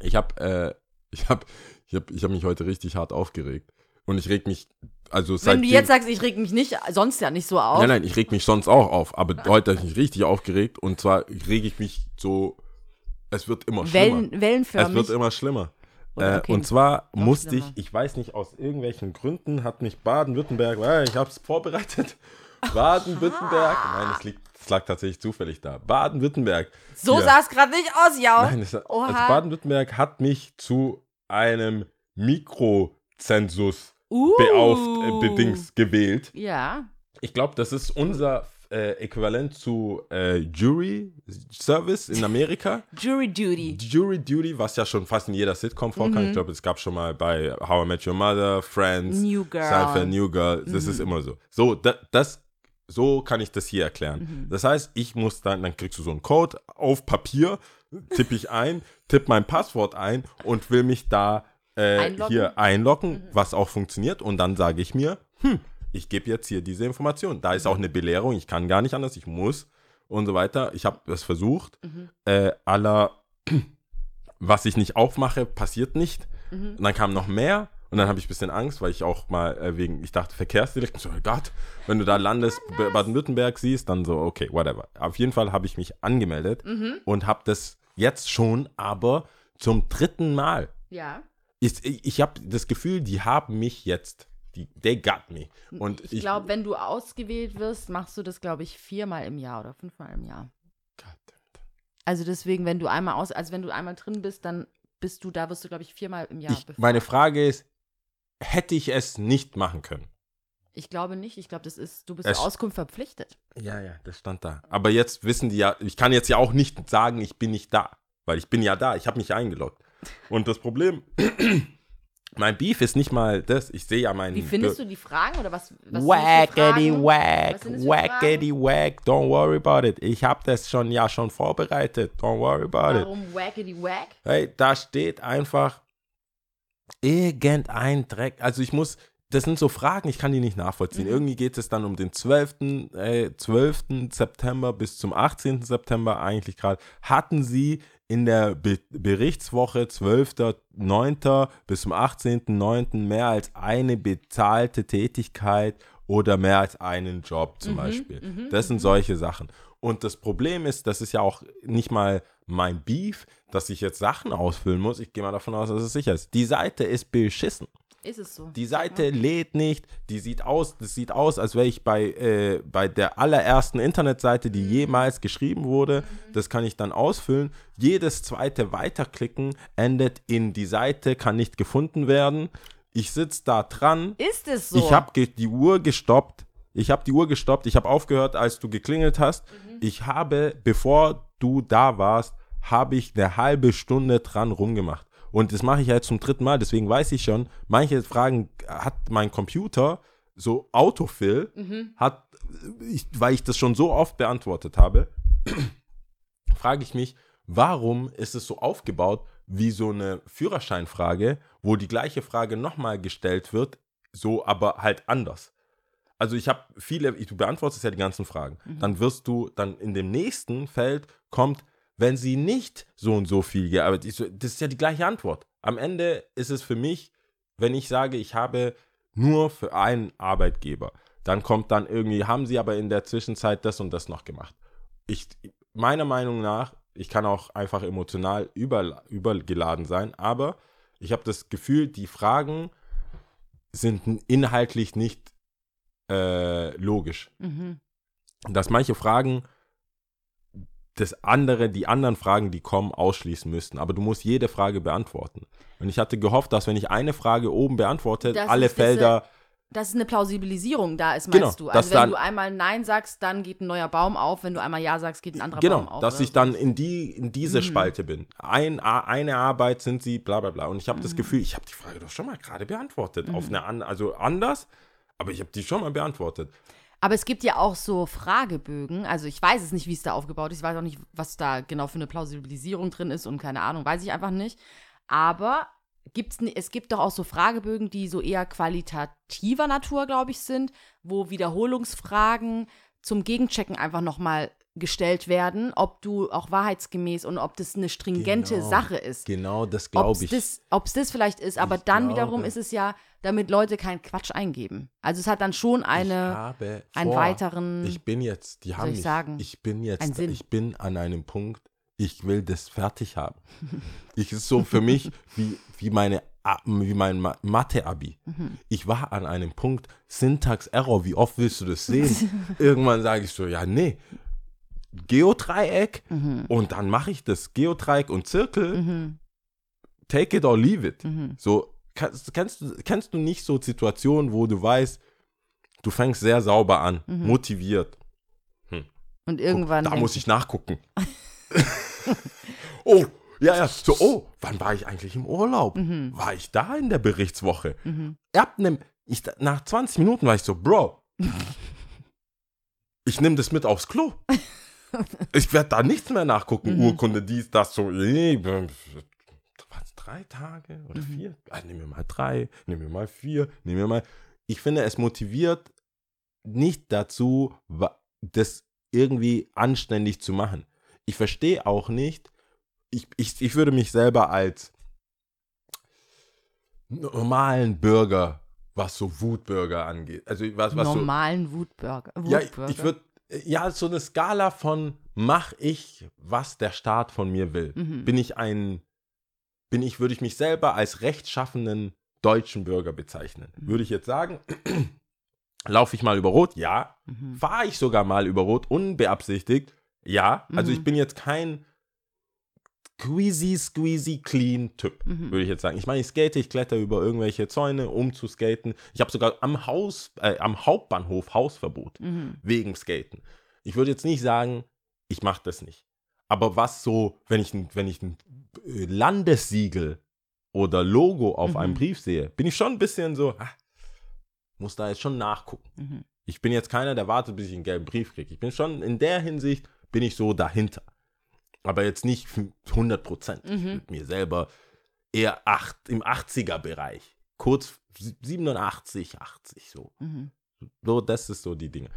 Speaker 4: Ich habe äh, ich hab, ich hab, ich hab mich heute richtig hart aufgeregt. Und ich reg mich, also
Speaker 3: Wenn du jetzt sagst, ich reg mich nicht, sonst ja nicht so auf.
Speaker 4: Nein, nein, ich reg mich sonst auch auf. Aber heute habe ich mich richtig aufgeregt. Und zwar rege ich mich so, es wird immer schlimmer.
Speaker 3: Wellen, wellenförmig.
Speaker 4: Es wird immer schlimmer.
Speaker 3: Oder
Speaker 4: Äh,
Speaker 3: okay,
Speaker 4: und zwar musste ich, ich weiß nicht, aus irgendwelchen Gründen hat mich Baden-Württemberg, weil ich habe es vorbereitet. (laughs) Baden-Württemberg, nein, es, liegt, es lag tatsächlich zufällig da. Baden-Württemberg.
Speaker 3: so sah es gerade nicht aus, ja.
Speaker 4: Nein, also. Baden-Württemberg hat mich zu einem Mikrozensus
Speaker 3: Uh.
Speaker 4: beauft, äh, bedings gewählt.
Speaker 3: Ja.
Speaker 4: Ich glaube, das ist unser äh, Äquivalent zu äh, Jury Service in Amerika. (laughs)
Speaker 3: Jury Duty.
Speaker 4: Jury Duty, was ja schon fast in jeder Sitcom vorkam.
Speaker 3: Mhm.
Speaker 4: Ich glaube, es gab schon mal bei How I Met Your Mother, Friends,
Speaker 3: New Girl. Mhm.
Speaker 4: Seinfeld, New Girl. Das ist immer so. So, da, das, so kann ich das hier erklären.
Speaker 3: Mhm.
Speaker 4: Das heißt, ich muss dann, dann kriegst du so einen Code auf Papier, tippe ich ein, (laughs) tippe mein Passwort ein und will mich da äh,
Speaker 3: Einloggen?
Speaker 4: hier einloggen,
Speaker 3: Mhm.
Speaker 4: was auch funktioniert. Und dann sage ich mir, hm, ich gebe jetzt hier diese Information. Da ist auch eine Belehrung, ich kann gar nicht anders, ich muss und so weiter. Ich habe es versucht.
Speaker 3: Mhm.
Speaker 4: Äh, aller, (clears throat) was ich nicht aufmache, passiert nicht.
Speaker 3: Mhm.
Speaker 4: Und dann kam noch mehr. Und dann habe ich ein bisschen Angst, weil ich auch mal äh, wegen, ich dachte, Verkehrsdelikt, so, oh Gott, wenn du da landest, Baden-Württemberg siehst, dann so, okay, whatever. Auf jeden Fall habe ich mich angemeldet
Speaker 3: Mhm.
Speaker 4: und habe das jetzt schon, aber zum dritten Mal.
Speaker 3: Ja.
Speaker 4: Ich, ich, ich habe das Gefühl, die haben mich jetzt Die, they got me. Und
Speaker 3: ich glaube, wenn du ausgewählt wirst, machst du das, glaube ich, viermal im Jahr oder fünfmal im Jahr. Also deswegen, wenn du einmal aus, also wenn du einmal drin bist, dann bist du, da wirst du, glaube ich, viermal im Jahr
Speaker 4: Ich, meine Frage ist, hätte ich es nicht machen können?
Speaker 3: Ich glaube nicht. Ich glaube, das ist, du bist
Speaker 4: Es-
Speaker 3: Auskunft verpflichtet.
Speaker 4: Ja, ja, das stand da. Aber jetzt wissen die ja, ich kann jetzt ja auch nicht sagen, ich bin nicht da. Weil ich bin ja da, ich habe mich eingeloggt. Und das Problem, mein Beef ist nicht mal das, ich sehe ja meinen...
Speaker 3: Wie findest du die Fragen oder was? was
Speaker 4: Wackety wack, wackety wack, don't worry about it. Ich habe das schon ja schon vorbereitet, don't worry about it.
Speaker 3: Warum wackety wack?
Speaker 4: Hey, da steht einfach irgendein Dreck. Also ich muss, das sind so Fragen, ich kann die nicht nachvollziehen. Irgendwie geht es dann um den 12. Äh, 12. September bis zum 18. September eigentlich gerade. Hatten Sie in der Be Berichtswoche 12.9. bis zum 18.9. mehr als eine bezahlte Tätigkeit oder mehr als einen Job zum Beispiel. das sind solche Sachen. Und das Problem ist, das ist ja auch nicht mal mein Beef, dass ich jetzt Sachen ausfüllen muss. Ich gehe mal davon aus, dass es sicher ist. Die Seite ist beschissen.
Speaker 3: Ist es so?
Speaker 4: Die Seite lädt nicht, die sieht aus, das sieht aus, als wäre ich bei, äh, bei der allerersten Internetseite, die jemals geschrieben wurde. Das kann ich dann ausfüllen. Jedes zweite Weiterklicken endet in die Seite, kann nicht gefunden werden. Ich sitze da dran.
Speaker 3: Ist es so?
Speaker 4: Ich habe die Uhr gestoppt. Ich habe die Uhr gestoppt. Ich habe aufgehört, als du geklingelt hast. Ich habe, bevor du da warst, habe ich eine halbe Stunde dran rumgemacht. Und das mache ich jetzt zum dritten Mal. Deswegen weiß ich schon, manche Fragen hat mein Computer so Autofill, hat, ich, weil ich das schon so oft beantwortet habe, (clears throat) frage ich mich, warum ist es so aufgebaut wie so eine Führerscheinfrage, wo die gleiche Frage nochmal gestellt wird, so aber halt anders. Also ich habe viele, du beantwortest ja die ganzen Fragen. Dann wirst du, dann in dem nächsten Feld kommt, wenn sie nicht so und so viel gearbeitet, so, das ist ja die gleiche Antwort. Am Ende ist es für mich, wenn ich sage, ich habe nur für einen Arbeitgeber, dann kommt dann irgendwie, haben sie aber in der Zwischenzeit das und das noch gemacht. Ich, meiner Meinung nach, ich kann auch einfach emotional über, übergeladen sein, aber ich habe das Gefühl, die Fragen sind inhaltlich nicht äh, logisch.
Speaker 3: Mhm.
Speaker 4: Dass manche Fragen das andere, die anderen Fragen, die kommen, ausschließen müssten. Aber du musst jede Frage beantworten. Und ich hatte gehofft, dass wenn ich eine Frage oben beantworte,
Speaker 3: Das
Speaker 4: alle
Speaker 3: ist diese-
Speaker 4: Felder.
Speaker 3: Dass eine Plausibilisierung da ist,
Speaker 4: Genau,
Speaker 3: meinst du?
Speaker 4: dass
Speaker 3: Also wenn
Speaker 4: dann-
Speaker 3: du einmal Nein sagst, dann geht ein neuer Baum auf. Wenn du einmal Ja sagst, geht ein anderer
Speaker 4: Genau,
Speaker 3: Baum auf.
Speaker 4: dass
Speaker 3: oder
Speaker 4: ich
Speaker 3: so.
Speaker 4: dann in, die, in diese
Speaker 3: Mhm.
Speaker 4: Spalte bin. Ein, eine Arbeit sind sie, bla bla bla. Und ich habe
Speaker 3: Mhm.
Speaker 4: das Gefühl, ich habe die Frage doch schon mal gerade beantwortet. Auf eine also anders, aber ich habe die schon mal beantwortet.
Speaker 3: Aber es gibt ja auch so Fragebögen. Also ich weiß es nicht, wie es da aufgebaut ist. Ich weiß auch nicht, was da genau für eine Plausibilisierung drin ist und keine Ahnung, weiß ich einfach nicht. Aber gibt's, es gibt doch auch so Fragebögen, die so eher qualitativer Natur, glaube ich, sind, wo Wiederholungsfragen zum Gegenchecken einfach nochmal gestellt werden, ob du auch wahrheitsgemäß und ob das eine stringente
Speaker 4: Genau.
Speaker 3: Sache ist.
Speaker 4: Genau das
Speaker 3: Ob
Speaker 4: glaube
Speaker 3: es
Speaker 4: ich.
Speaker 3: das, ob's das vielleicht ist, aber
Speaker 4: Ich
Speaker 3: dann
Speaker 4: glaube-
Speaker 3: wiederum ist es ja, damit Leute keinen Quatsch eingeben. Also es hat dann schon eine, einen
Speaker 4: vor,
Speaker 3: weiteren.
Speaker 4: Ich bin jetzt, die haben
Speaker 3: ich
Speaker 4: mich,
Speaker 3: sagen,
Speaker 4: ich bin jetzt, ich bin an einem Punkt, ich will das fertig haben. (laughs) ich ist so für mich wie, wie meine wie mein Ma- Mathe-Abi.
Speaker 3: Mhm.
Speaker 4: Ich war an einem Punkt, Syntax-Error, wie oft willst du das sehen? (laughs) Irgendwann sage ich so, ja, nee, Geodreieck
Speaker 3: Mhm.
Speaker 4: und dann mache ich das. Geodreieck und Zirkel,
Speaker 3: Mhm.
Speaker 4: take it or leave it.
Speaker 3: Mhm.
Speaker 4: So, kannst, kennst, du, kennst du nicht so Situationen, wo du weißt, du fängst sehr sauber an,
Speaker 3: Mhm.
Speaker 4: motiviert.
Speaker 3: Und irgendwann.
Speaker 4: da
Speaker 3: denkst
Speaker 4: muss ich nachgucken. (laughs) oh, ja, ja, so, oh, wann war ich eigentlich im Urlaub?
Speaker 3: Mhm.
Speaker 4: War ich da in der Berichtswoche?
Speaker 3: Mhm.
Speaker 4: Ab nem, ich, nach 20 Minuten war ich so, Bro, (laughs) ich nehme das mit aufs Klo. (laughs) Ich werde da nichts mehr nachgucken.
Speaker 3: Mhm.
Speaker 4: Urkunde, dies, das, so. Was, drei Tage oder
Speaker 3: Mhm.
Speaker 4: vier? Ah, nehmen wir mal drei, nehmen wir mal vier, nehmen wir mal. Ich finde, es motiviert nicht dazu, das irgendwie anständig zu machen. Ich verstehe auch nicht, ich, ich, ich würde mich selber als normalen Bürger, was so Wutbürger angeht, also was, was so,
Speaker 3: normalen Wutburger.
Speaker 4: ja,
Speaker 3: Wutburger.
Speaker 4: ich würde, ja, so eine Skala von mach ich, was der Staat von mir will.
Speaker 3: Mhm.
Speaker 4: Bin ich ein, bin ich, würde ich mich selber als rechtschaffenen deutschen Bürger bezeichnen. Würde ich jetzt sagen, (clears throat) laufe ich mal über Rot? Ja.
Speaker 3: Mhm.
Speaker 4: Fahre ich sogar mal über Rot unbeabsichtigt? Ja. Also
Speaker 3: Mhm.
Speaker 4: ich bin jetzt kein squeezy, squeezy, clean Typ,
Speaker 3: Mhm.
Speaker 4: würde ich jetzt sagen. Ich meine, ich skate, ich kletter über irgendwelche Zäune, um zu skaten. Ich habe sogar am Haus, äh, am Hauptbahnhof Hausverbot
Speaker 3: Mhm.
Speaker 4: wegen Skaten. Ich würde jetzt nicht sagen, ich mache das nicht. Aber was so, wenn ich ein, wenn ich ein äh, Landessiegel oder Logo auf
Speaker 3: Mhm.
Speaker 4: einem Brief sehe, bin ich schon ein bisschen so, ah, muss da jetzt schon nachgucken.
Speaker 3: Mhm.
Speaker 4: Ich bin jetzt keiner, der wartet, bis ich einen gelben Brief kriege. Ich bin schon in der Hinsicht, bin ich so dahinter. Aber jetzt nicht 100 Prozent.
Speaker 3: Mhm.
Speaker 4: würde mir selber eher acht, im 80er-Bereich. Kurz 87, 80 so.
Speaker 3: Mhm.
Speaker 4: So, das ist so die Dinge.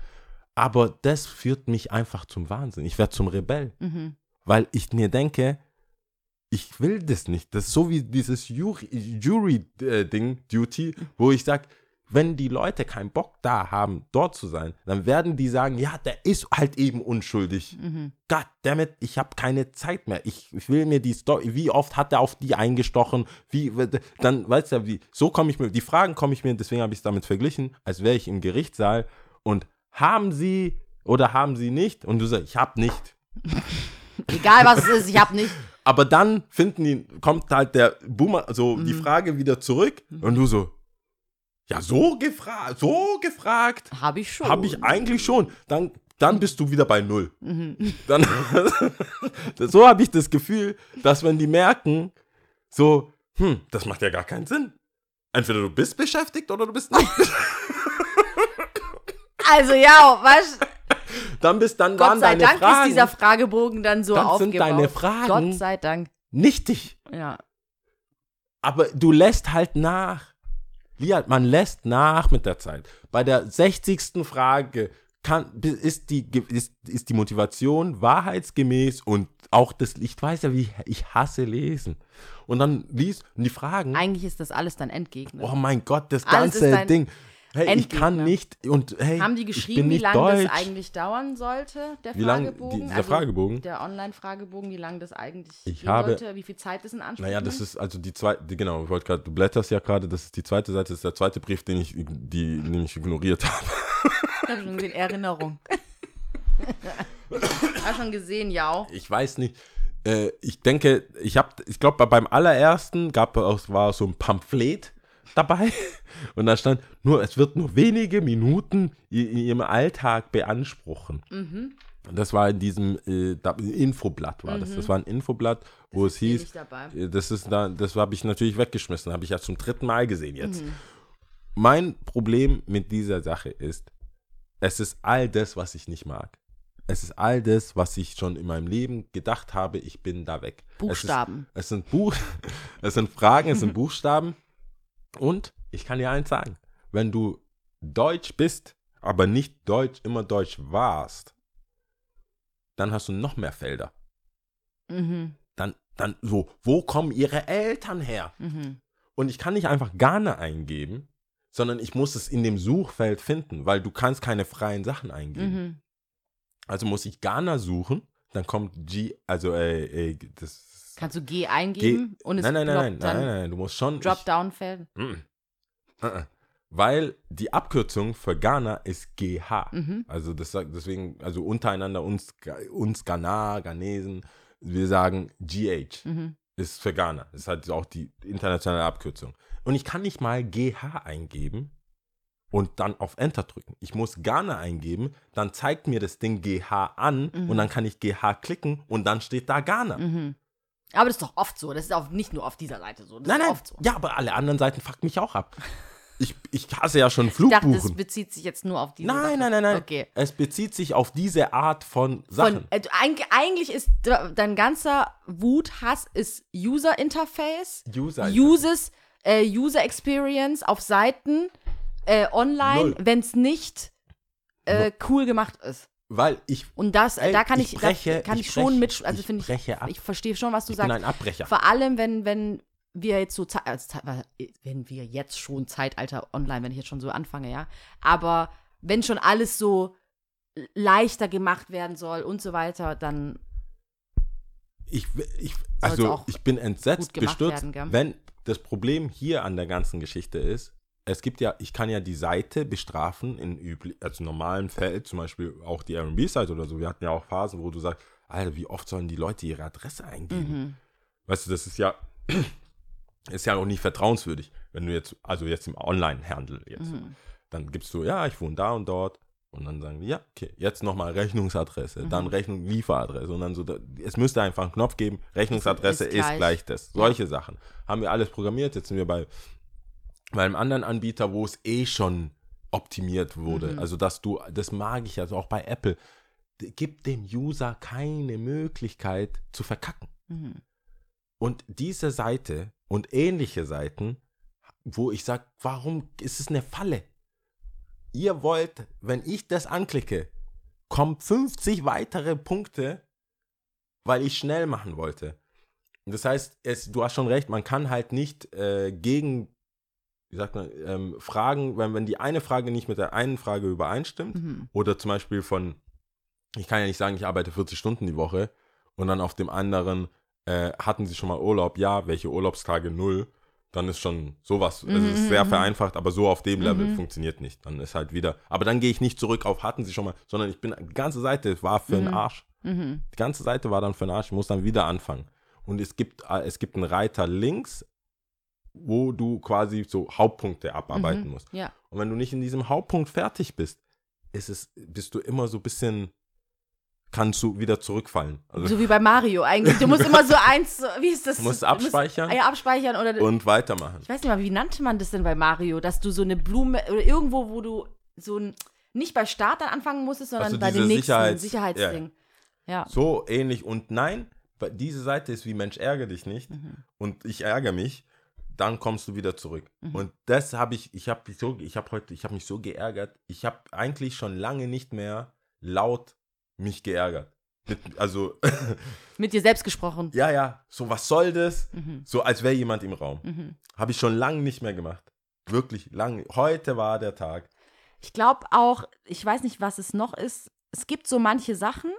Speaker 4: Aber das führt mich einfach zum Wahnsinn. Ich werde zum Rebell,
Speaker 3: Mhm.
Speaker 4: weil ich mir denke, ich will das nicht. Das ist so wie dieses Jury-Ding, Jury, äh, Ding, Duty, wo ich sage, wenn die Leute keinen Bock da haben, dort zu sein, dann werden die sagen, ja, der ist halt eben unschuldig.
Speaker 3: Mhm.
Speaker 4: God damn it, ich habe keine Zeit mehr. Ich, ich will mir die Story, wie oft hat er auf die eingestochen? Wie, dann, weißt du, wie, so komme ich mir, die Fragen komme ich mir, deswegen habe ich es damit verglichen, als wäre ich im Gerichtssaal und haben sie oder haben sie nicht? Und du sagst, ich habe nicht. (laughs)
Speaker 3: Egal was es ist, ich hab nicht.
Speaker 4: Aber dann finden die, kommt halt der Boomer, so die
Speaker 3: Mhm.
Speaker 4: Frage wieder zurück und du so, ja, so gefragt, so gefragt,
Speaker 3: Hab ich schon.
Speaker 4: habe ich eigentlich schon. Dann, dann bist du wieder bei Null.
Speaker 3: Mhm.
Speaker 4: Dann, (laughs) so habe ich das Gefühl, dass wenn die merken, so, hm, das macht ja gar keinen Sinn. Entweder du bist beschäftigt oder du bist nicht. (laughs)
Speaker 3: Also ja, weißt
Speaker 4: Dann bist dann
Speaker 3: Gott sei
Speaker 4: deine
Speaker 3: Dank
Speaker 4: Fragen
Speaker 3: ist dieser Fragebogen dann so
Speaker 4: Dann sind
Speaker 3: aufgebaut.
Speaker 4: deine Fragen-
Speaker 3: Gott sei Dank.
Speaker 4: nichtig.
Speaker 3: Ja.
Speaker 4: Aber du lässt halt nach. Liat, man lässt nach mit der Zeit. Bei der 60. Frage kann, ist, die, ist, ist die Motivation wahrheitsgemäß und auch das, ich weiß ja, wie ich hasse lesen. Und dann liest und die Fragen,
Speaker 3: Eigentlich ist das alles dann entgegnet.
Speaker 4: oh mein Gott, das
Speaker 3: Alles
Speaker 4: ganze Ding. Hey, ich kann
Speaker 3: Endgegner.
Speaker 4: nicht und hey,
Speaker 3: Haben die
Speaker 4: ich bin
Speaker 3: geschrieben, wie lange das eigentlich dauern sollte, der
Speaker 4: Wie lang-
Speaker 3: Fragebogen?
Speaker 4: die- dieser Fragebogen?
Speaker 3: Der Online-Fragebogen, wie lange das eigentlich
Speaker 4: Ich habe-
Speaker 3: sollte, wie viel Zeit das in Anspruch
Speaker 4: Naja, das ist also die zweite, genau, ich wollte gerade, du blätterst ja gerade, das ist die zweite Seite, das ist der zweite Brief, den ich, die, den ich ignoriert habe.
Speaker 3: Ich habe schon gesehen, Erinnerung. (laughs) Hast schon gesehen, ja.
Speaker 4: Ich weiß nicht. Äh, ich denke, ich habe, ich glaube, beim allerersten gab es war so ein Pamphlet dabei (laughs) und da stand nur, es wird nur wenige Minuten in, ihrem Alltag beanspruchen.
Speaker 3: Mhm.
Speaker 4: Und Das war in diesem äh, Infoblatt war das. Das war ein Infoblatt, wo es
Speaker 3: Hier
Speaker 4: hieß, äh, das ist da, das habe ich natürlich weggeschmissen, habe ich ja zum dritten Mal gesehen jetzt.
Speaker 3: Mhm.
Speaker 4: Mein Problem mit dieser Sache ist, es ist all das, was ich nicht mag. Es ist all das, was ich schon in meinem Leben gedacht habe, ich bin da weg.
Speaker 3: Buchstaben.
Speaker 4: Es, ist, es sind Buch, (laughs) es sind Fragen, es sind (laughs) Buchstaben. Und ich kann dir eins sagen, wenn du Deutsch bist, aber nicht Deutsch, immer Deutsch warst, dann hast du noch mehr Felder.
Speaker 3: Mhm.
Speaker 4: Dann, dann so, wo kommen ihre Eltern her?
Speaker 3: Mhm.
Speaker 4: Und ich kann nicht einfach Ghana eingeben, sondern ich muss es in dem Suchfeld finden, weil du kannst keine freien Sachen eingeben.
Speaker 3: Mhm.
Speaker 4: Also muss ich Ghana suchen, dann kommt G, also äh, äh, das
Speaker 3: Kannst du G eingeben und es
Speaker 4: nein, nein, nein, nein, nein, nein, nein, du musst schon
Speaker 3: Dropdown-Feld?
Speaker 4: Ich, mm, uh, uh. weil die Abkürzung für Ghana ist GH.
Speaker 3: Mhm.
Speaker 4: Also das deswegen, also untereinander uns, uns Ghana, Ghanesen, wir sagen GH.
Speaker 3: Mhm.
Speaker 4: ist für Ghana. Das ist halt auch die internationale Abkürzung. Und ich kann nicht mal GH eingeben und dann auf Enter drücken. Ich muss Ghana eingeben, dann zeigt mir das Ding GH an
Speaker 3: Mhm.
Speaker 4: und dann kann ich GH klicken und dann steht da Ghana.
Speaker 3: Mhm. Aber das ist doch oft so. Das ist auch nicht nur auf dieser Seite so. Das
Speaker 4: Nein,
Speaker 3: ist
Speaker 4: nein,
Speaker 3: oft so.
Speaker 4: ja, aber alle anderen Seiten fucken mich auch ab. Ich, ich hasse ja schon
Speaker 3: Ich dachte, das
Speaker 4: Flugbuchen.
Speaker 3: bezieht sich jetzt nur auf diese
Speaker 4: Nein,
Speaker 3: Sache.
Speaker 4: nein, nein, nein.
Speaker 3: Okay.
Speaker 4: Es bezieht sich auf diese Art von Sachen.
Speaker 3: Von, äh, eigentlich ist de- dein ganzer Wut-Hass ist User Interface,
Speaker 4: User
Speaker 3: Uses, äh, User Experience auf Seiten, äh, online, wenn es nicht äh, cool gemacht ist.
Speaker 4: Weil ich,
Speaker 3: Und das,
Speaker 4: Ey,
Speaker 3: da kann
Speaker 4: ich
Speaker 3: ich,
Speaker 4: breche-
Speaker 3: da kann
Speaker 4: ich
Speaker 3: ich, schon mit, also
Speaker 4: ich
Speaker 3: finde ich,
Speaker 4: ab.
Speaker 3: ich verstehe schon, was du
Speaker 4: ich bin
Speaker 3: sagst.
Speaker 4: ein Abbrecher.
Speaker 3: Vor allem, wenn, wenn wir jetzt so, also wenn wir jetzt schon Zeitalter online, wenn ich jetzt schon so anfange, ja. Aber wenn schon alles so leichter gemacht werden soll und so weiter, dann
Speaker 4: ich, ich, also ich bin entsetzt, bestürzt,
Speaker 3: werden,
Speaker 4: wenn, das Problem hier an der ganzen Geschichte ist, es gibt ja, ich kann ja die Seite bestrafen in üblich, also normalen Fällen, zum Beispiel auch die RB-Seite oder so. Wir hatten ja auch Phasen, wo du sagst, Alter, wie oft sollen die Leute ihre Adresse eingeben?
Speaker 3: Mhm.
Speaker 4: Weißt du, das ist ja, (clears throat) ist ja auch nicht vertrauenswürdig, wenn du jetzt, also jetzt im Online-Handel jetzt,
Speaker 3: Mhm.
Speaker 4: dann gibst du, ja, ich wohne da und dort. Und dann sagen die, ja, okay, jetzt nochmal Rechnungsadresse, dann Rechnung, Lieferadresse. Und dann so, es müsste einfach einen Knopf geben, Rechnungsadresse
Speaker 3: Ist
Speaker 4: ist,
Speaker 3: gleich.
Speaker 4: gleich das. Solche Sachen. Haben wir alles programmiert. Jetzt sind wir bei, bei einem anderen Anbieter, wo es eh schon optimiert wurde.
Speaker 3: Mhm.
Speaker 4: Also, dass du, das mag ich also auch bei Apple, gibt dem User keine Möglichkeit zu verkacken.
Speaker 3: Mhm.
Speaker 4: Und diese Seite und ähnliche Seiten, wo ich sage, warum ist es eine Falle? Ihr wollt, wenn ich das anklicke, kommen 50 weitere Punkte, weil ich schnell machen wollte. Das heißt, es, du hast schon recht, man kann halt nicht äh, gegen, wie sagt man, ähm, Fragen, wenn, wenn die eine Frage nicht mit der einen Frage übereinstimmt,
Speaker 3: Mhm.
Speaker 4: oder zum Beispiel von, ich kann ja nicht sagen, ich arbeite 40 Stunden die Woche und dann auf dem anderen äh, hatten sie schon mal Urlaub, ja, welche Urlaubstage null, dann ist schon sowas, also es ist sehr
Speaker 3: mhm.
Speaker 4: vereinfacht, aber so auf dem Level
Speaker 3: Mhm.
Speaker 4: funktioniert nicht. Dann ist halt wieder, aber dann gehe ich nicht zurück auf, hatten sie schon mal, sondern ich bin, die ganze Seite war für den
Speaker 3: Mhm.
Speaker 4: Arsch.
Speaker 3: Mhm.
Speaker 4: Die ganze Seite war dann für den Arsch, ich muss dann wieder anfangen. Und es gibt, äh, es gibt einen Reiter links, wo du quasi so Hauptpunkte abarbeiten
Speaker 3: Mhm.
Speaker 4: musst.
Speaker 3: Ja.
Speaker 4: Und wenn du nicht in diesem Hauptpunkt fertig bist, ist es, bist du immer so ein bisschen, kannst du wieder zurückfallen. Also,
Speaker 3: So wie bei Mario eigentlich. Du musst immer so (laughs) eins, wie ist das?
Speaker 4: du musst
Speaker 3: Du
Speaker 4: abspeichern
Speaker 3: ah ja, abspeichern oder.
Speaker 4: und weitermachen.
Speaker 3: ich weiß nicht mal, wie nannte man das denn bei Mario? Dass du so eine Blume oder irgendwo, wo du so ein. Nicht bei Start dann anfangen musstest, sondern
Speaker 4: Also
Speaker 3: bei dem nächsten
Speaker 4: Sicherheits-
Speaker 3: Sicherheitsding. Ja.
Speaker 4: So ähnlich und nein, diese Seite ist wie Mensch, ärgere dich nicht
Speaker 3: Mhm.
Speaker 4: und ich ärgere mich, dann kommst du wieder zurück.
Speaker 3: Mhm.
Speaker 4: Und das habe ich, ich habe so, ich habe heute, ich habe mich so geärgert. Ich habe eigentlich schon lange nicht mehr laut mich geärgert. Mit, also, (laughs)
Speaker 3: Mit dir selbst gesprochen.
Speaker 4: ja, ja, so was soll das?
Speaker 3: Mhm.
Speaker 4: So als wäre jemand im Raum.
Speaker 3: Mhm.
Speaker 4: Habe ich schon lange nicht mehr gemacht. Wirklich lange. Heute war der Tag.
Speaker 3: Ich glaube auch, ich weiß nicht, was es noch ist. Es gibt so manche Sachen,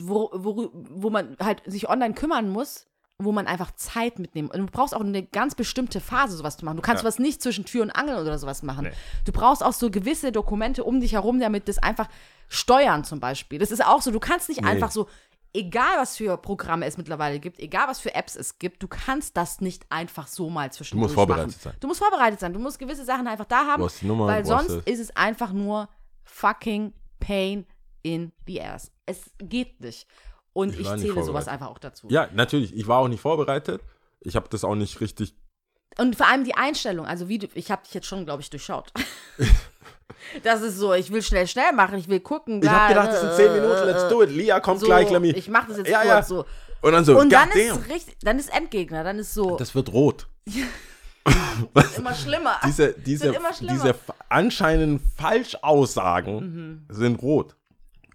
Speaker 3: wo, wo, wo man halt sich online kümmern muss, wo man einfach Zeit mitnehmen. Und du brauchst auch eine ganz bestimmte Phase, sowas zu machen. Du kannst
Speaker 4: Ja.
Speaker 3: was nicht zwischen Tür und Angel oder sowas machen.
Speaker 4: Nee.
Speaker 3: Du brauchst auch so gewisse Dokumente um dich herum, damit das einfach steuern zum Beispiel. Das ist auch so, du kannst nicht
Speaker 4: Nee.
Speaker 3: einfach so, egal was für Programme es mittlerweile gibt, egal was für Apps es gibt, du kannst das nicht einfach so mal zwischen
Speaker 4: Du musst vorbereitet sein.
Speaker 3: Du musst vorbereitet sein. Du musst gewisse Sachen einfach da haben.
Speaker 4: Nummer,
Speaker 3: Weil sonst ist es einfach nur fucking pain in the ass. Es geht nicht. Und
Speaker 4: Ich
Speaker 3: ich, zähle sowas einfach auch dazu.
Speaker 4: Ja, natürlich. Ich war auch nicht vorbereitet. Ich habe das auch nicht richtig.
Speaker 3: Und vor allem die Einstellung, also wie du, ich habe dich jetzt schon, glaube ich, durchschaut. (laughs) das ist so, ich will schnell, schnell machen, ich will gucken.
Speaker 4: Ich habe gedacht, das sind 10 Minuten, let's do it. Lia kommt
Speaker 3: so,
Speaker 4: gleich, me.
Speaker 3: Ich mache das jetzt
Speaker 4: Ja,
Speaker 3: kurz
Speaker 4: ja.
Speaker 3: so.
Speaker 4: Und dann so,
Speaker 3: Und dann ist richtig, dann ist Endgegner, dann ist so
Speaker 4: Das wird rot. (laughs)
Speaker 3: immer schlimmer.
Speaker 4: Diese, diese,
Speaker 3: immer schlimmer.
Speaker 4: diese f- anscheinend Falschaussagen
Speaker 3: Mhm.
Speaker 4: sind rot.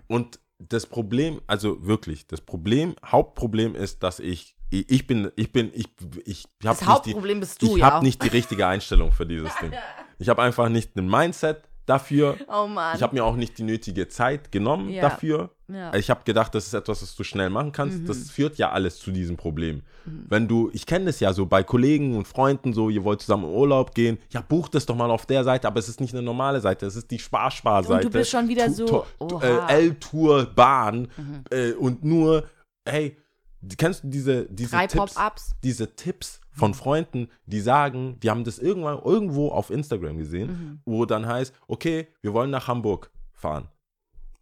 Speaker 4: Und das Problem, also wirklich, das Problem, Hauptproblem ist, dass ich, ich bin, ich bin, ich, ich habe ich
Speaker 3: ja.
Speaker 4: habe nicht die richtige Einstellung für dieses Ding. (laughs) Ich habe einfach nicht ein Mindset dafür.
Speaker 3: oh Mann.
Speaker 4: Ich habe mir auch nicht die nötige Zeit genommen
Speaker 3: Ja.
Speaker 4: dafür.
Speaker 3: Ja.
Speaker 4: Ich habe gedacht, das ist etwas, was du schnell machen kannst.
Speaker 3: Mhm.
Speaker 4: Das führt ja alles zu diesem Problem. Wenn du, ich kenne das ja so bei Kollegen und Freunden, so, ihr wollt zusammen in Urlaub gehen, ja, bucht es doch mal auf der Seite, aber es ist nicht eine normale Seite, es ist die Spar-Spar-Seite.
Speaker 3: Und du bist schon wieder
Speaker 4: Tu-
Speaker 3: so. Mhm.
Speaker 4: äh, L-Tour Bahn äh, und nur, hey, kennst du diese, diese
Speaker 3: Drei
Speaker 4: Tipps? Diese Tipps von Freunden, die sagen, die haben das irgendwann irgendwo auf Instagram gesehen,
Speaker 3: Mhm.
Speaker 4: wo dann heißt, okay, wir wollen nach Hamburg fahren.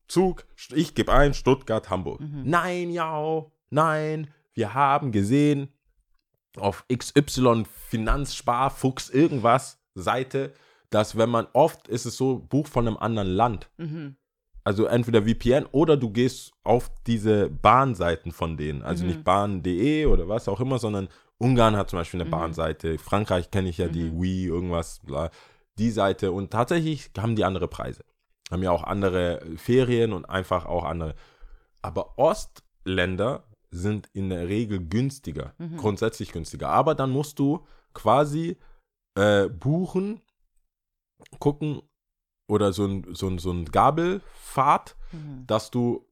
Speaker 4: Zug, ich gebe ein, Stuttgart, Hamburg.
Speaker 3: Mhm.
Speaker 4: Nein, ja, nein, wir haben gesehen auf XY Finanzsparfuchs irgendwas Seite, dass wenn man oft ist es so, Buch von einem anderen Land.
Speaker 3: Mhm.
Speaker 4: Also entweder VPN oder du gehst auf diese Bahnseiten von denen. Also
Speaker 3: Mhm.
Speaker 4: nicht bahn.de oder was auch immer, sondern Ungarn hat zum Beispiel eine
Speaker 3: Mhm.
Speaker 4: Bahnseite. Frankreich kenne ich ja die
Speaker 3: Mhm.
Speaker 4: Wii, irgendwas, bla. Die Seite. Und tatsächlich haben die andere Preise. Haben ja auch andere Ferien und einfach auch andere. Aber Ostländer sind in der Regel günstiger.
Speaker 3: Mhm.
Speaker 4: Grundsätzlich günstiger. Aber dann musst du quasi äh, buchen, gucken oder so ein, so ein, so ein Gabelfahrt,
Speaker 3: Mhm.
Speaker 4: dass du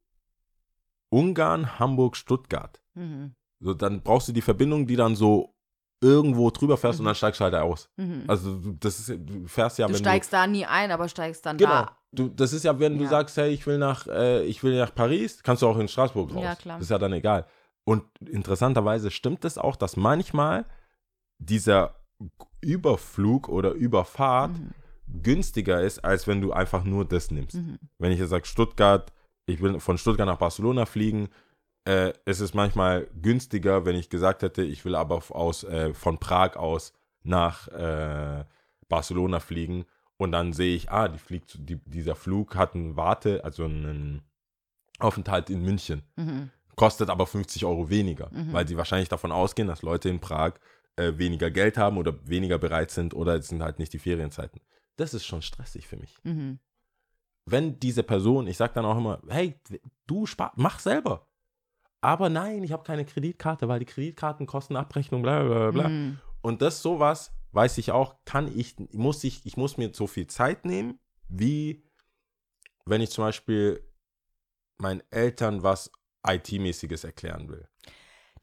Speaker 4: Ungarn, Hamburg, Stuttgart.
Speaker 3: Mhm.
Speaker 4: So, dann brauchst du die Verbindung, die dann so irgendwo drüber fährst und dann steigst du halt aus. Also du- das ist, du fährst ja,
Speaker 3: Mhm. Du steigst da nie ein, aber steigst dann
Speaker 4: Genau.
Speaker 3: da.
Speaker 4: Du, das ist ja, wenn du
Speaker 3: Ja.
Speaker 4: sagst, hey, ich will nach, äh, ich will nach Paris, kannst du auch in Straßburg raus.
Speaker 3: Ja, klar.
Speaker 4: Das ist ja dann egal. Und interessanterweise stimmt es auch, dass manchmal dieser Überflug oder Überfahrt
Speaker 3: Mhm.
Speaker 4: Günstiger ist, als wenn du einfach nur das nimmst.
Speaker 3: Mhm.
Speaker 4: Wenn ich jetzt sage, Stuttgart, ich will von Stuttgart nach Barcelona fliegen, äh, es ist manchmal günstiger, wenn ich gesagt hätte, ich will aber aus, äh, von Prag aus nach äh, Barcelona fliegen und dann sehe ich, ah, die fliegt, die, dieser Flug hat einen Warte, also einen Aufenthalt in München,
Speaker 3: Mhm.
Speaker 4: kostet aber 50 Euro weniger,
Speaker 3: Mhm.
Speaker 4: weil sie wahrscheinlich davon ausgehen, dass Leute in Prag äh, weniger Geld haben oder weniger bereit sind oder es sind halt nicht die Ferienzeiten. Das ist schon stressig für mich
Speaker 3: Mhm.
Speaker 4: wenn diese Person, ich sage dann auch immer, hey, du spar, mach selber. Aber nein, ich habe keine Kreditkarte, weil die Kreditkarten kosten Abrechnung, bla bla bla.
Speaker 3: Mhm.
Speaker 4: Und das sowas, weiß ich auch, kann ich, muss ich, ich muss mir so viel Zeit nehmen, wie wenn ich zum Beispiel meinen Eltern was IT-mäßiges erklären will.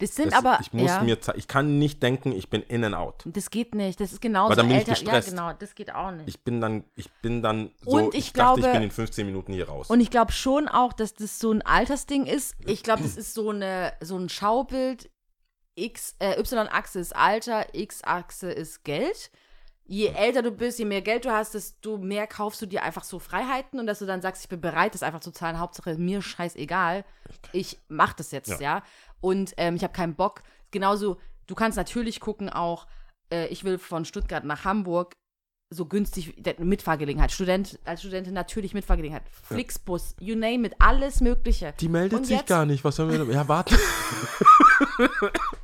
Speaker 3: Das sind
Speaker 4: Das,
Speaker 3: aber.
Speaker 4: ich muss
Speaker 3: ja,
Speaker 4: mir, ich kann nicht denken, ich bin in and out.
Speaker 3: das geht nicht. Das ist genauso.
Speaker 4: Weil dann bin ich
Speaker 3: älter,
Speaker 4: gestresst.
Speaker 3: Ja, genau. Das geht auch nicht.
Speaker 4: Ich bin dann, ich bin dann so,
Speaker 3: Und ich
Speaker 4: dachte, ich
Speaker 3: glaube-
Speaker 4: bin in 15 Minuten hier raus.
Speaker 3: Und ich glaube schon auch, dass das so ein Altersding ist. Ich glaube, (clears throat) das ist so, eine, so ein Schaubild. X, äh, Y-Achse ist Alter, X-Achse ist Geld. Je älter du bist, je mehr Geld du hast, desto mehr kaufst du dir einfach so Freiheiten und dass du dann sagst, ich bin bereit, das einfach zu zahlen. Hauptsache mir scheißegal. Ich mach das jetzt, ja.
Speaker 4: Ja.
Speaker 3: Und ähm, ich habe keinen Bock. Genauso, du kannst natürlich gucken auch, äh, ich will von Stuttgart nach Hamburg so günstig Mitfahrgelegenheit. Student, als Studentin natürlich Mitfahrgelegenheit. Flixbus, you name it, alles Mögliche.
Speaker 4: Die meldet
Speaker 3: Und
Speaker 4: sich
Speaker 3: jetzt-
Speaker 4: gar nicht. Was sollen wir da? Ja, warte. (laughs)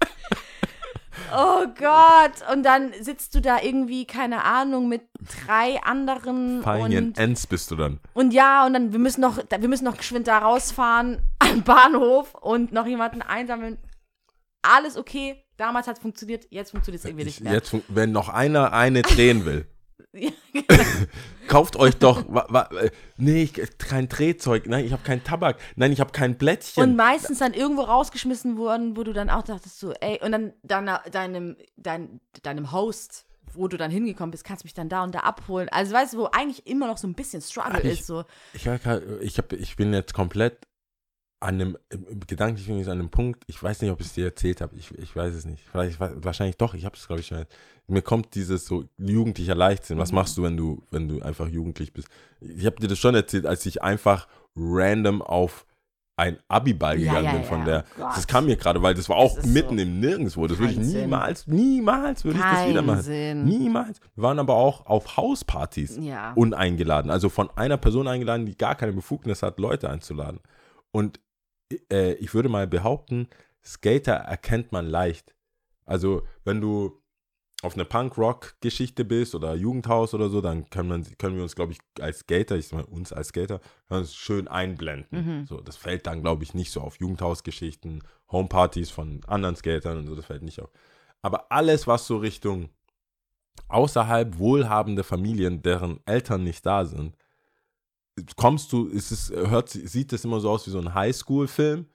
Speaker 3: Oh Gott! Und dann sitzt du da irgendwie, keine Ahnung, mit drei anderen
Speaker 4: Feingen
Speaker 3: und,
Speaker 4: Ends bist du dann.
Speaker 3: und ja, und dann wir müssen noch, wir müssen noch geschwind da rausfahren (laughs) am Bahnhof und noch jemanden einsammeln. Alles okay. Damals hat es funktioniert, jetzt funktioniert es irgendwie
Speaker 4: Ich,
Speaker 3: nicht mehr.
Speaker 4: jetzt, wenn noch einer eine drehen will,
Speaker 3: Ja, (laughs)
Speaker 4: kauft euch doch. Wa, wa, äh, nee, ich, kein Drehzeug. Nein, ich habe keinen Tabak. Nein, ich habe kein Blättchen.
Speaker 3: Und meistens dann irgendwo rausgeschmissen worden, wo du dann auch dachtest so, ey, und dann deiner, deinem, dein, deinem Host, wo du dann hingekommen bist, kannst du mich dann da und da abholen. Also weißt du, wo eigentlich immer noch so ein bisschen Struggle
Speaker 4: Ich-
Speaker 3: ist, so.
Speaker 4: ich, ich, hab, ich bin jetzt komplett an einem, gedanklich bin ich an einem Punkt, ich weiß nicht, ob ich es dir erzählt habe, ich, ich weiß es nicht. Vielleicht, wahrscheinlich doch, ich habe es, glaube ich, schon. Mir kommt dieses so jugendlicher Leichtsinn.
Speaker 3: Mhm.
Speaker 4: Was machst du, wenn du, wenn du einfach jugendlich bist? Ich habe dir das schon erzählt, als ich einfach random auf ein Abiball
Speaker 3: Ja,
Speaker 4: gegangen
Speaker 3: ja,
Speaker 4: bin von
Speaker 3: ja.
Speaker 4: der.
Speaker 3: Oh
Speaker 4: das kam mir gerade, weil das war auch
Speaker 3: Das
Speaker 4: mitten
Speaker 3: so.
Speaker 4: im Nirgendwo. Das würde ich
Speaker 3: Kein Sinn.
Speaker 4: niemals, niemals würde ich das wieder machen.
Speaker 3: Sinn.
Speaker 4: Niemals. Wir waren aber auch auf Hauspartys uneingeladen. Also von einer Person eingeladen, die gar keine Befugnis hat, Leute einzuladen. Und äh, ich würde mal behaupten, Skater erkennt man leicht. Also wenn du auf eine Punk-Rock-Geschichte bist oder Jugendhaus oder so, dann können, man, können wir uns, glaube ich, als Skater, ich sag mal uns als Skater, schön einblenden.
Speaker 3: Mhm.
Speaker 4: So, das fällt dann, glaube ich, nicht so auf Jugendhausgeschichten, Homepartys von anderen Skatern und so, das fällt nicht auf. Aber alles, was so Richtung außerhalb wohlhabende Familien, deren Eltern nicht da sind, kommst du, ist es, hört, sieht das immer so aus wie so ein Highschool-Film,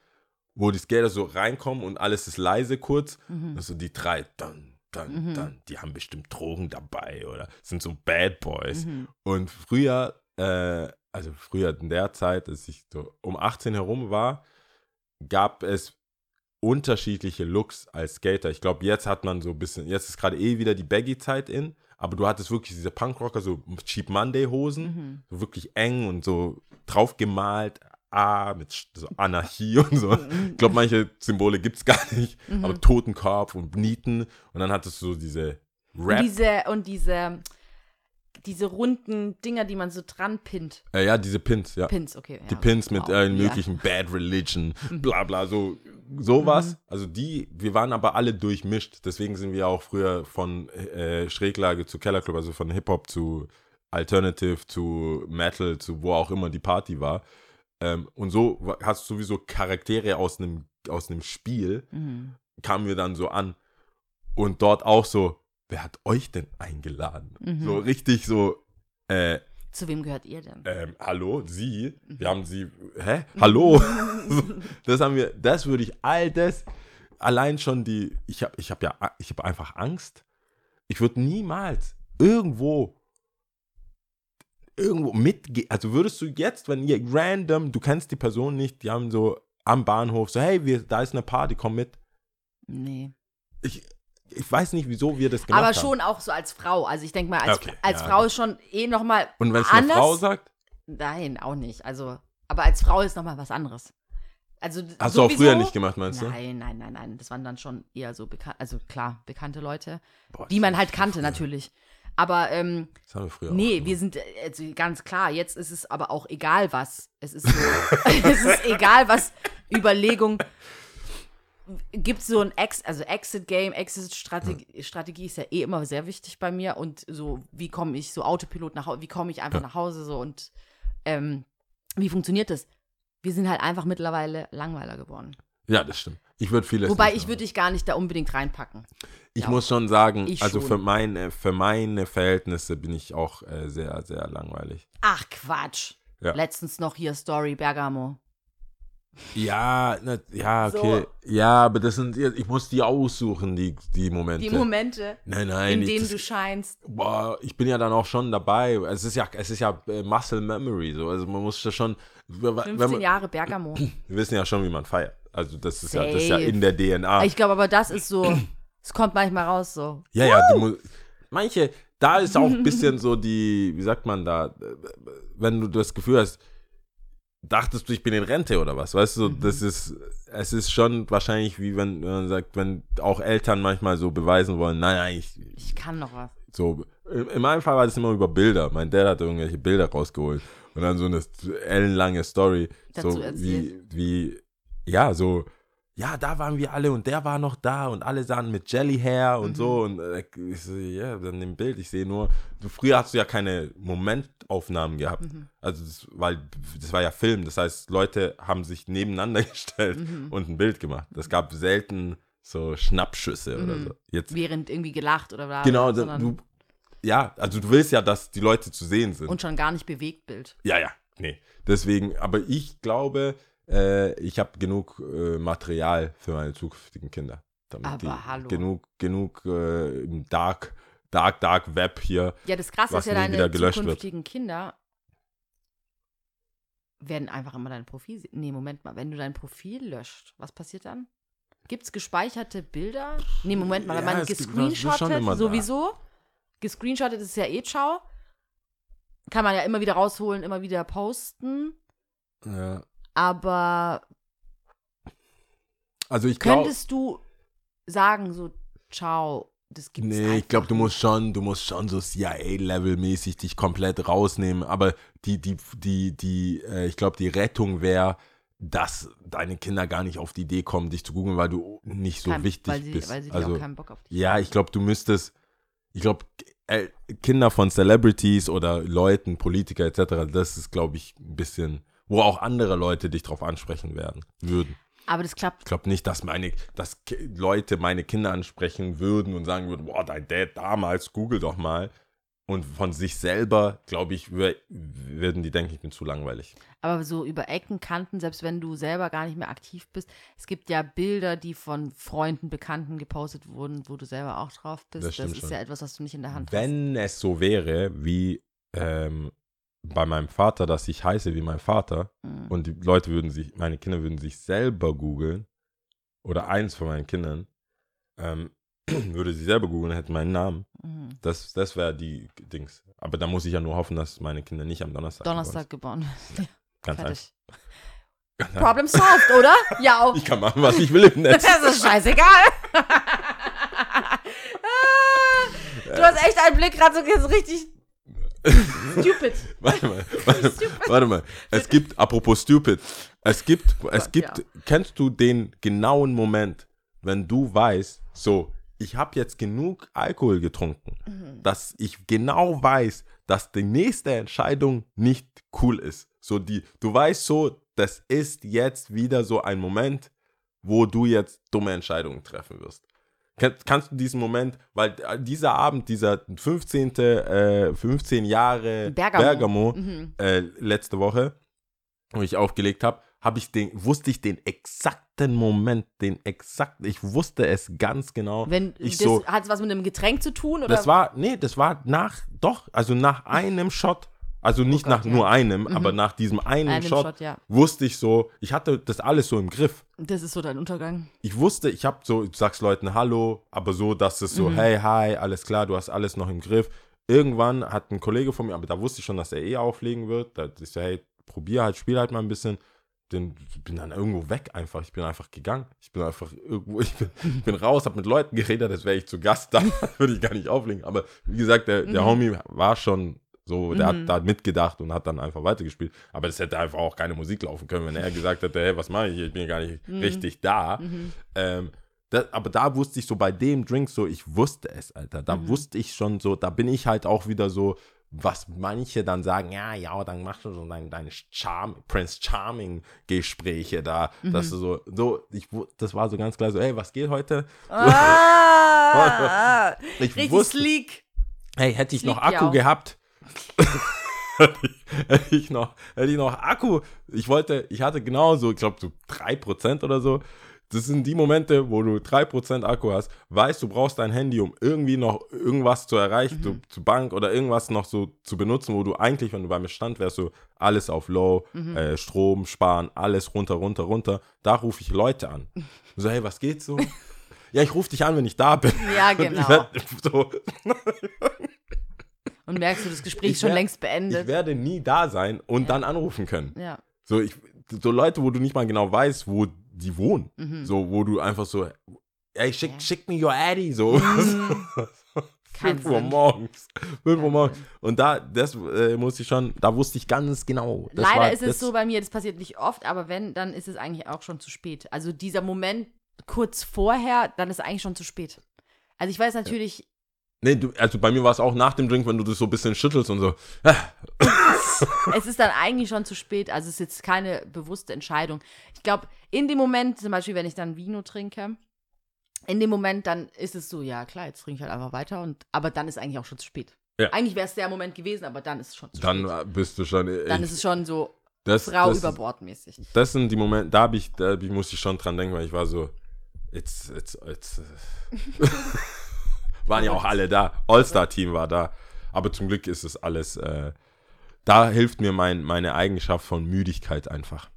Speaker 4: wo die Skater so reinkommen und alles ist leise kurz.
Speaker 3: Mhm.
Speaker 4: Also die drei, dann, dann,
Speaker 3: Mhm.
Speaker 4: dann, die haben bestimmt Drogen dabei oder sind so Bad Boys.
Speaker 3: Mhm.
Speaker 4: Und früher, äh, also früher in der Zeit, als ich so um 18 herum war, gab es unterschiedliche Looks als Skater. Ich glaube, jetzt hat man so ein bisschen, jetzt ist gerade eh wieder die Baggy-Zeit in, aber du hattest wirklich diese Punkrocker, so Cheap Monday-Hosen,
Speaker 3: Mhm.
Speaker 4: so wirklich eng und so draufgemalt, ah, mit so Anarchie (laughs) und so. Ich glaube, manche Symbole gibt es gar nicht,
Speaker 3: Mhm.
Speaker 4: aber Totenkopf und Nieten und dann hattest du so diese
Speaker 3: Und
Speaker 4: Rap,
Speaker 3: diese, und diese, diese runden Dinger, die man so dran pinnt.
Speaker 4: äh, ja, diese Pins, ja.
Speaker 3: Pins, okay.
Speaker 4: die
Speaker 3: ja.
Speaker 4: Pins mit
Speaker 3: Wow.
Speaker 4: allen
Speaker 3: Ja.
Speaker 4: möglichen Bad Religion, bla bla, so sowas.
Speaker 3: Mhm.
Speaker 4: Also die, wir waren aber alle durchmischt. Deswegen sind wir auch früher von äh, Schräglage zu Kellerclub, also von Hip-Hop zu Alternative zu Metal zu wo auch immer die Party war. Ähm, und so hast du sowieso Charaktere aus einem aus einem Spiel,
Speaker 3: Mhm.
Speaker 4: kamen wir dann so an. Und dort auch so, wer hat euch denn eingeladen?
Speaker 3: Mhm.
Speaker 4: So richtig so, äh,
Speaker 3: Zu wem gehört ihr denn?
Speaker 4: ähm, hallo, Sie?
Speaker 3: Mhm.
Speaker 4: Wir haben Sie, hä? Hallo? (laughs) (laughs) das haben wir, das würde ich, all das, allein schon die, ich habe ich hab ja, ich habe einfach Angst. Ich würde niemals irgendwo, irgendwo mitgehen. Also würdest du jetzt, wenn ihr random, du kennst die Person nicht, die haben so am Bahnhof so, hey, wir, da ist eine Party, komm mit.
Speaker 3: Nee.
Speaker 4: Ich, ich weiß nicht, wieso wir das gemacht
Speaker 3: Aber
Speaker 4: haben.
Speaker 3: schon auch so als Frau. Also ich denke mal, als,
Speaker 4: Okay,
Speaker 3: als
Speaker 4: ja,
Speaker 3: Frau ist schon eh nochmal
Speaker 4: Und wenn es eine. Frau sagt,
Speaker 3: Nein, auch nicht. Also, aber als Frau ist nochmal was anderes. Also
Speaker 4: hast du auch
Speaker 3: sowieso-
Speaker 4: früher nicht gemacht, meinst du?
Speaker 3: Nein, nein, nein, nein. Das waren dann schon eher so bekannt, also klar, bekannte Leute,
Speaker 4: Boah,
Speaker 3: die man halt kannte
Speaker 4: früher-
Speaker 3: natürlich. Aber ähm,
Speaker 4: Das haben wir früher auch
Speaker 3: nee,
Speaker 4: gemacht.
Speaker 3: wir sind also ganz klar, jetzt ist es aber auch egal was. Es ist so, (laughs) es ist egal was Überlegung. Gibt so ein Ex, also Exit-Game, Exit-Strategie Strategie ist ja eh immer sehr wichtig bei mir und so, wie komme ich so Autopilot nach Hause, wie komme ich einfach nach Hause so und ähm, wie funktioniert das? Wir sind halt einfach mittlerweile Langweiler geworden.
Speaker 4: Ja, das stimmt. Ich würde vieles
Speaker 3: Wobei ich würde dich gar nicht da unbedingt reinpacken.
Speaker 4: Ich
Speaker 3: Ja.
Speaker 4: muss schon sagen, also
Speaker 3: schon.
Speaker 4: Für, meine, für meine Verhältnisse bin ich auch äh, sehr, sehr langweilig.
Speaker 3: Ach Quatsch.
Speaker 4: Ja.
Speaker 3: Letztens noch hier Story Bergamo.
Speaker 4: Ja, na, ja, okay. Ja, aber das sind, ich muss die aussuchen, die, die Momente.
Speaker 3: Die Momente,
Speaker 4: Nein, nein.
Speaker 3: in
Speaker 4: ich,
Speaker 3: denen
Speaker 4: das,
Speaker 3: du scheinst.
Speaker 4: boah, ich bin ja dann auch schon dabei. Es ist ja, es ist ja äh, Muscle Memory, so. Also man muss das schon, wenn
Speaker 3: 15
Speaker 4: man,
Speaker 3: Jahre Bergamo. (clears throat)
Speaker 4: wir wissen ja schon, wie man feiert. Also das ist ja, das ist ja in der DNA.
Speaker 3: Ich glaube aber, das ist so, es kommt manchmal raus so.
Speaker 4: Ja, ja, du. Manche, da ist auch ein (laughs) bisschen so die, wie sagt man da, wenn du das Gefühl hast, dachtest du, ich bin in Rente oder was? Weißt du, das ist, es ist schon wahrscheinlich wie wenn man sagt, wenn auch Eltern manchmal so beweisen wollen, nein, nein, ich,
Speaker 3: Ich kann noch was.
Speaker 4: so, in in meinem Fall war das immer über Bilder. Mein Dad hat irgendwelche Bilder rausgeholt und dann so eine ellenlange Story,
Speaker 3: Dazu
Speaker 4: so wie, wie, ja, so, ja, da waren wir alle und der war noch da und alle sahen mit Jelly Hair und
Speaker 3: Mhm.
Speaker 4: so und äh, ich so, ja, dann im Bild, ich sehe nur, du, früher hast du ja keine Momentaufnahmen gehabt,
Speaker 3: Mhm.
Speaker 4: also das, weil das war ja Film, das heißt, Leute haben sich nebeneinander (laughs) gestellt
Speaker 3: Mhm.
Speaker 4: und ein Bild gemacht. Es gab selten so Schnappschüsse oder
Speaker 3: Mhm.
Speaker 4: so. Jetzt
Speaker 3: Während irgendwie gelacht oder was.
Speaker 4: Genau,
Speaker 3: sondern,
Speaker 4: du, ja, also du willst ja, dass die Leute zu sehen sind.
Speaker 3: Und schon gar nicht bewegt Bild.
Speaker 4: ja, ja, nee. Deswegen, aber ich glaube, äh, ich habe genug äh, Material für meine zukünftigen Kinder. Damit
Speaker 3: Aber
Speaker 4: die
Speaker 3: hallo.
Speaker 4: Genug, genug äh, im Dark, Dark, Dark Web hier.
Speaker 3: Ja, das Krasse ist ja, deine
Speaker 4: gelöscht wird.
Speaker 3: zukünftigen Kinder werden einfach immer dein Profil sehen. Nee, Moment mal, wenn du dein Profil löscht, was passiert dann? Gibt es gespeicherte Bilder? Nee, Moment mal, wenn
Speaker 4: Ja,
Speaker 3: man gescreenshottet,
Speaker 4: immer da.
Speaker 3: sowieso. Gescreenshottet ist ja eh ciao. Kann man ja immer wieder rausholen, immer wieder posten.
Speaker 4: Ja.
Speaker 3: Aber
Speaker 4: Also ich glaube,
Speaker 3: könntest du sagen, so, ciao, das gibt's
Speaker 4: nee, ich glaube, du musst schon, du musst schon so CIA-Level-mäßig dich komplett rausnehmen. Aber die, die, die, die, äh, ich glaube, die Rettung wäre, dass deine Kinder gar nicht auf die Idee kommen, dich zu googeln, weil du nicht so
Speaker 3: Kein-
Speaker 4: wichtig
Speaker 3: weil sie,
Speaker 4: bist.
Speaker 3: Weil sie
Speaker 4: also,
Speaker 3: auch keinen Bock auf dich
Speaker 4: Ja, ich glaube, du müsstest, ich glaube, äh, Kinder von Celebrities oder Leuten, Politiker etc., das ist, glaube ich, ein bisschen, wo auch andere Leute dich drauf ansprechen werden, würden.
Speaker 3: Aber das klappt
Speaker 4: Ich glaube nicht, dass meine, dass Leute meine Kinder ansprechen würden und sagen würden, boah, dein Dad damals, google doch mal. Und von sich selber, glaube ich, wür- würden die denken, ich bin zu langweilig.
Speaker 3: Aber so über Ecken, Kanten, selbst wenn du selber gar nicht mehr aktiv bist. Es gibt ja Bilder, die von Freunden, Bekannten gepostet wurden, wo du selber auch drauf bist.
Speaker 4: Das
Speaker 3: Das, ist
Speaker 4: schon.
Speaker 3: ja etwas, was du nicht in der Hand hast.
Speaker 4: Wenn es so wäre, wie ähm, bei meinem Vater, dass ich heiße wie mein Vater,
Speaker 3: Mhm.
Speaker 4: und die Leute würden sich, meine Kinder würden sich selber googeln, oder eins von meinen Kindern, ähm, (clears throat) würde sie selber googeln, hätte meinen Namen.
Speaker 3: Mhm.
Speaker 4: Das, das wäre die Dings. Aber da muss ich ja nur hoffen, dass meine Kinder nicht am Donnerstag.
Speaker 3: Donnerstag geboren.
Speaker 4: sind. Ganz.
Speaker 3: Fertig.
Speaker 4: Einfach.
Speaker 3: Problem solved, oder? Ja, (laughs) auch.
Speaker 4: Ich kann machen, was ich will im Netz.
Speaker 3: Das ist scheißegal. (laughs) (laughs) du hast echt einen Blick gerade so so richtig stupid. (laughs)
Speaker 4: Warte mal, (laughs) warte, warte mal. Es gibt, apropos stupid, es gibt, es gibt,
Speaker 3: ja.
Speaker 4: kennst du den genauen Moment, wenn du weißt, so, ich habe jetzt genug Alkohol getrunken,
Speaker 3: Mhm.
Speaker 4: dass ich genau weiß, dass die nächste Entscheidung nicht cool ist. So die, du weißt so, das ist jetzt wieder so ein Moment, wo du jetzt dumme Entscheidungen treffen wirst. Kann, kannst du diesen Moment, weil äh, dieser Abend, dieser 15. Äh, 15 Jahre
Speaker 3: Bergamo.
Speaker 4: Bergamo,
Speaker 3: Mhm.
Speaker 4: äh, letzte Woche, wo ich aufgelegt habe, habe ich den, wusste ich den exakten Moment, den exakten, ich wusste es ganz genau.
Speaker 3: Wenn
Speaker 4: ich
Speaker 3: das,
Speaker 4: so,
Speaker 3: hat es was mit einem Getränk zu tun? Oder?
Speaker 4: das war, nee, das war nach, doch, also nach einem Shot, also nicht
Speaker 3: Oh Gott,
Speaker 4: nach
Speaker 3: ja.
Speaker 4: nur einem, aber nach diesem einen
Speaker 3: Einem
Speaker 4: Shot,
Speaker 3: Shot, ja.
Speaker 4: wusste ich so, ich hatte das alles so im Griff.
Speaker 3: Das ist so dein Untergang.
Speaker 4: Ich wusste, ich habe so, ich sag's Leuten Hallo, aber so, dass es so,
Speaker 3: Mhm.
Speaker 4: hey, hi, alles klar, du hast alles noch im Griff. Irgendwann hat ein Kollege von mir, aber da wusste ich schon, dass er eh auflegen wird. Da ist ja, hey, probier halt, spiel halt mal ein bisschen. Den, ich bin dann irgendwo weg einfach. Ich bin einfach gegangen. Ich bin einfach irgendwo, (laughs) ich bin, ich bin raus, hab mit Leuten geredet, als wäre ich zu Gast da, (laughs) würde ich gar nicht auflegen. Aber wie gesagt, der, der
Speaker 3: Mhm.
Speaker 4: Homie war schon so, der
Speaker 3: Mhm.
Speaker 4: hat da mitgedacht und hat dann einfach weitergespielt. Aber das hätte einfach auch keine Musik laufen können, wenn er gesagt hätte, hey, was mache ich hier? Ich bin ja gar nicht
Speaker 3: Mhm.
Speaker 4: richtig da. Ähm, das, aber da wusste ich so bei dem Drink so, ich wusste es, Alter. Da
Speaker 3: Mhm.
Speaker 4: wusste ich schon so, da bin ich halt auch wieder so, was manche dann sagen, ja, ja, dann machst du so deine, deine Charm, Prince Charming Gespräche da,
Speaker 3: Mhm.
Speaker 4: dass du so, so, ich, das war so ganz klar so, hey, was geht heute?
Speaker 3: Ah, (laughs)
Speaker 4: Ich
Speaker 3: richtig
Speaker 4: wusste,
Speaker 3: sleek.
Speaker 4: hey, hätte ich
Speaker 3: Das
Speaker 4: noch
Speaker 3: ja
Speaker 4: Akku
Speaker 3: auch.
Speaker 4: gehabt, (laughs) hätte ich- noch, hätte ich noch Akku, ich wollte, ich hatte genau so, ich glaube so 3% oder so, das sind die Momente, wo du 3% Akku hast, weißt, du brauchst dein Handy, um irgendwie noch irgendwas zu erreichen,
Speaker 3: Mhm.
Speaker 4: zu, zu Bank oder irgendwas noch so zu benutzen, wo du eigentlich, wenn du bei mir stand wärst, so alles auf Low,
Speaker 3: Mhm.
Speaker 4: äh, Strom, Sparen, alles runter, runter, runter. Da rufe ich Leute an. (laughs) So, hey, was geht so? ja, ich rufe dich an, wenn ich da bin.
Speaker 3: Ja, (laughs) genau. Und merkst du, das Gespräch
Speaker 4: Ich
Speaker 3: ist schon längst
Speaker 4: ich
Speaker 3: beendet.
Speaker 4: werde nie da sein und dann anrufen können.
Speaker 3: Ja.
Speaker 4: So, ich, so Leute, wo du nicht mal genau weißt, wo die wohnen. So, wo du einfach so, ey, schick,
Speaker 3: Mhm. Ja.
Speaker 4: schick mir your Addy, so.
Speaker 3: Mhm. (laughs) Kein
Speaker 4: 5 Uhr morgens. 5 Uhr morgens. Und da, das äh, musste ich schon, da wusste ich ganz genau.
Speaker 3: Leider
Speaker 4: war,
Speaker 3: ist es so bei mir, das passiert nicht oft, aber wenn, dann ist es eigentlich auch schon zu spät. Also dieser Moment kurz vorher, dann ist eigentlich schon zu spät. Also ich weiß natürlich,
Speaker 4: Nee, du, also bei mir war es auch nach dem Drink, wenn du das so ein bisschen schüttelst und so. (laughs)
Speaker 3: es ist dann eigentlich schon zu spät. Also es ist jetzt keine bewusste Entscheidung. Ich glaube, in dem Moment, zum Beispiel, wenn ich dann Vino trinke, in dem Moment, dann ist es so, ja klar, jetzt trinke ich halt einfach weiter. Und, aber dann ist eigentlich auch schon zu spät.
Speaker 4: Ja.
Speaker 3: Eigentlich wäre es der Moment gewesen, aber dann ist es schon zu
Speaker 4: Dann
Speaker 3: spät.
Speaker 4: äh, bist du schon. äh,
Speaker 3: Dann
Speaker 4: ich,
Speaker 3: ist es schon so
Speaker 4: das,
Speaker 3: Frau
Speaker 4: das,
Speaker 3: über Bord mäßig.
Speaker 4: Das sind die Momente, da, hab ich, da hab ich, musste ich schon dran denken, weil ich war so, it's, it's, it's. (laughs) äh, waren ja auch alle da. All-Star-Team war da. Aber zum Glück ist es alles. Äh, da hilft mir mein, meine Eigenschaft von Müdigkeit einfach.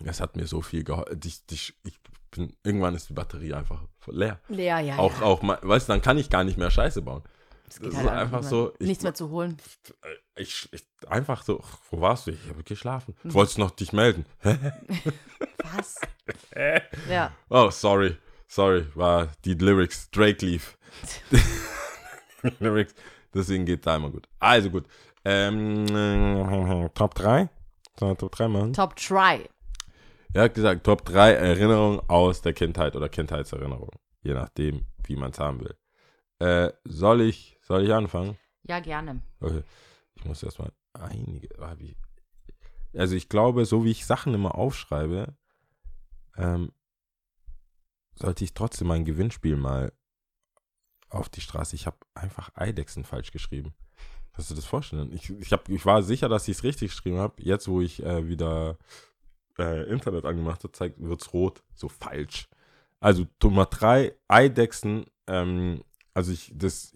Speaker 4: Das hat mir so viel geholfen. Ich, ich, ich bin, irgendwann ist die Batterie einfach leer.
Speaker 3: Leer, ja.
Speaker 4: auch,
Speaker 3: ja.
Speaker 4: auch, mal- weißt du, dann kann ich gar nicht mehr Scheiße bauen.
Speaker 3: Das geht
Speaker 4: das
Speaker 3: halt
Speaker 4: ist einfach so, ich-
Speaker 3: Nichts mehr zu holen.
Speaker 4: Ich, ich einfach so, wo warst du? Ich habe geschlafen.
Speaker 3: Mhm.
Speaker 4: Ich wollte noch dich melden. (laughs)
Speaker 3: Was? ja.
Speaker 4: Oh, sorry. Sorry, war die Lyrics. Drake lief. (laughs) Lyrics. Deswegen geht da immer gut. Also gut. Ähm, äh, Top 3? Sollen wir Top 3 machen?
Speaker 3: Top Try.
Speaker 4: Er hat gesagt, Top 3 Erinnerungen aus der Kindheit oder Kindheitserinnerungen. Je nachdem, wie man es haben will. Äh, soll ich, soll ich anfangen?
Speaker 3: Ja, gerne.
Speaker 4: Okay. Ich muss erstmal einige. ich- Also ich glaube, so wie ich Sachen immer aufschreibe, ähm, sollte ich trotzdem mein Gewinnspiel mal auf die Straße. Ich habe einfach Eidechsen falsch geschrieben. Kannst du das vorstellen? Ich, ich, hab, ich war sicher, dass ich es richtig geschrieben habe. Jetzt, wo ich äh, wieder äh, Internet angemacht habe, zeigt, wird es rot. So falsch. Also Nummer 3, Eidechsen. Ähm, also ich, das,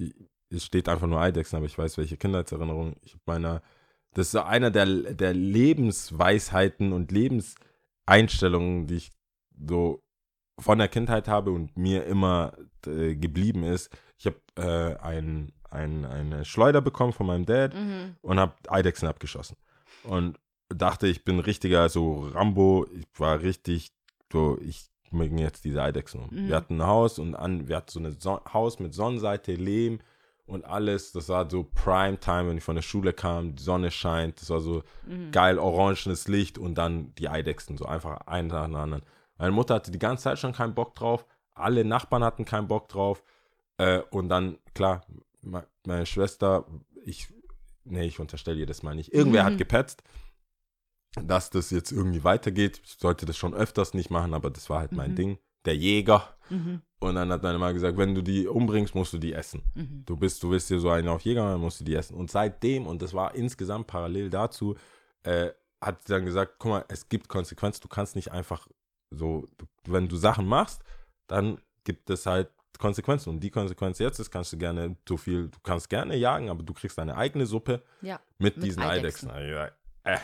Speaker 4: es steht einfach nur Eidechsen, aber ich weiß, welche Kindheitserinnerung. Ich meiner, das ist einer der, der Lebensweisheiten und Lebenseinstellungen, die ich so von der Kindheit habe und mir immer äh, geblieben ist. Ich habe äh, ein, ein, eine Schleuder bekommen von meinem Dad
Speaker 3: Mhm.
Speaker 4: und habe Eidechsen abgeschossen. Und dachte, ich bin richtiger so Rambo. Ich war richtig so, ich mögen jetzt diese Eidechsen um.
Speaker 3: Mhm.
Speaker 4: Wir hatten ein Haus und an, wir hatten so ein so Haus mit Sonnenseite, Lehm und alles. Das war so Primetime, wenn ich von der Schule kam, die Sonne scheint. Das war so
Speaker 3: Mhm.
Speaker 4: geil orangenes Licht und dann die Eidechsen, so einfach einen nach dem anderen. Meine Mutter hatte die ganze Zeit schon keinen Bock drauf. Alle Nachbarn hatten keinen Bock drauf. Äh, und dann, klar, me- meine Schwester, ich, nee, ich unterstelle ihr das mal nicht. Irgendwer
Speaker 3: Mhm.
Speaker 4: hat gepetzt, dass das jetzt irgendwie weitergeht. Ich sollte das schon öfters nicht machen, aber das war halt mein
Speaker 3: Mhm.
Speaker 4: Ding. Der Jäger.
Speaker 3: Mhm.
Speaker 4: Und dann hat meine Mama gesagt, wenn du die umbringst, musst du die essen.
Speaker 3: Mhm.
Speaker 4: Du bist, du bist hier so einen auf Jäger, dann musst du die essen. Und seitdem, und das war insgesamt parallel dazu, äh, hat sie dann gesagt, guck mal, es gibt Konsequenzen, du kannst nicht einfach so, wenn du Sachen machst, dann gibt es halt Konsequenzen. Und die Konsequenz jetzt ist, kannst du gerne so viel, du kannst gerne jagen, aber du kriegst deine eigene Suppe
Speaker 3: Ja.
Speaker 4: mit,
Speaker 3: Mit
Speaker 4: diesen
Speaker 3: Eidechsen.
Speaker 4: Eidechsen. Äh,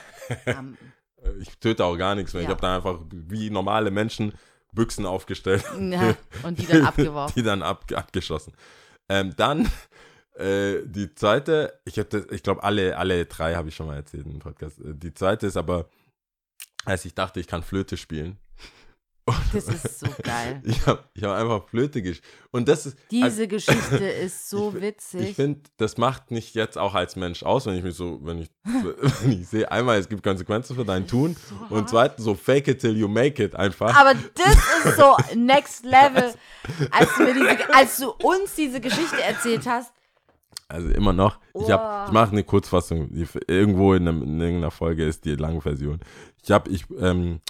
Speaker 3: Ähm, (laughs)
Speaker 4: ich töte auch gar nichts mehr. Ich
Speaker 3: Ja.
Speaker 4: habe da einfach wie normale Menschen Büchsen aufgestellt.
Speaker 3: ja. Und die dann (laughs) abgeworfen.
Speaker 4: die dann ab, abgeschossen. Ähm, dann äh, die zweite, ich, das- ich glaube, alle, alle drei habe ich schon mal erzählt im Podcast. Äh, Die zweite ist aber, als ich dachte, ich kann Flöte spielen.
Speaker 3: Das ist so geil. (laughs)
Speaker 4: Ich habe ich hab einfach Flöte gespielt. Und das ist,
Speaker 3: Diese
Speaker 4: also,
Speaker 3: Geschichte (laughs) ist so
Speaker 4: ich
Speaker 3: witzig.
Speaker 4: finde, das macht mich jetzt auch als Mensch aus, wenn ich mich so, wenn ich, (laughs) wenn ich sehe, einmal, es gibt Konsequenzen für dein Tun und zweitens so fake it till you make it einfach.
Speaker 3: Aber das ist so next level. Als du, diese, als du uns diese Geschichte erzählt hast,
Speaker 4: Also immer noch. Ich, hab,
Speaker 3: Oh.
Speaker 4: ich mache eine Kurzfassung. Irgendwo in, einem, in irgendeiner Folge ist die lange Version. Ich habe, ich, ähm,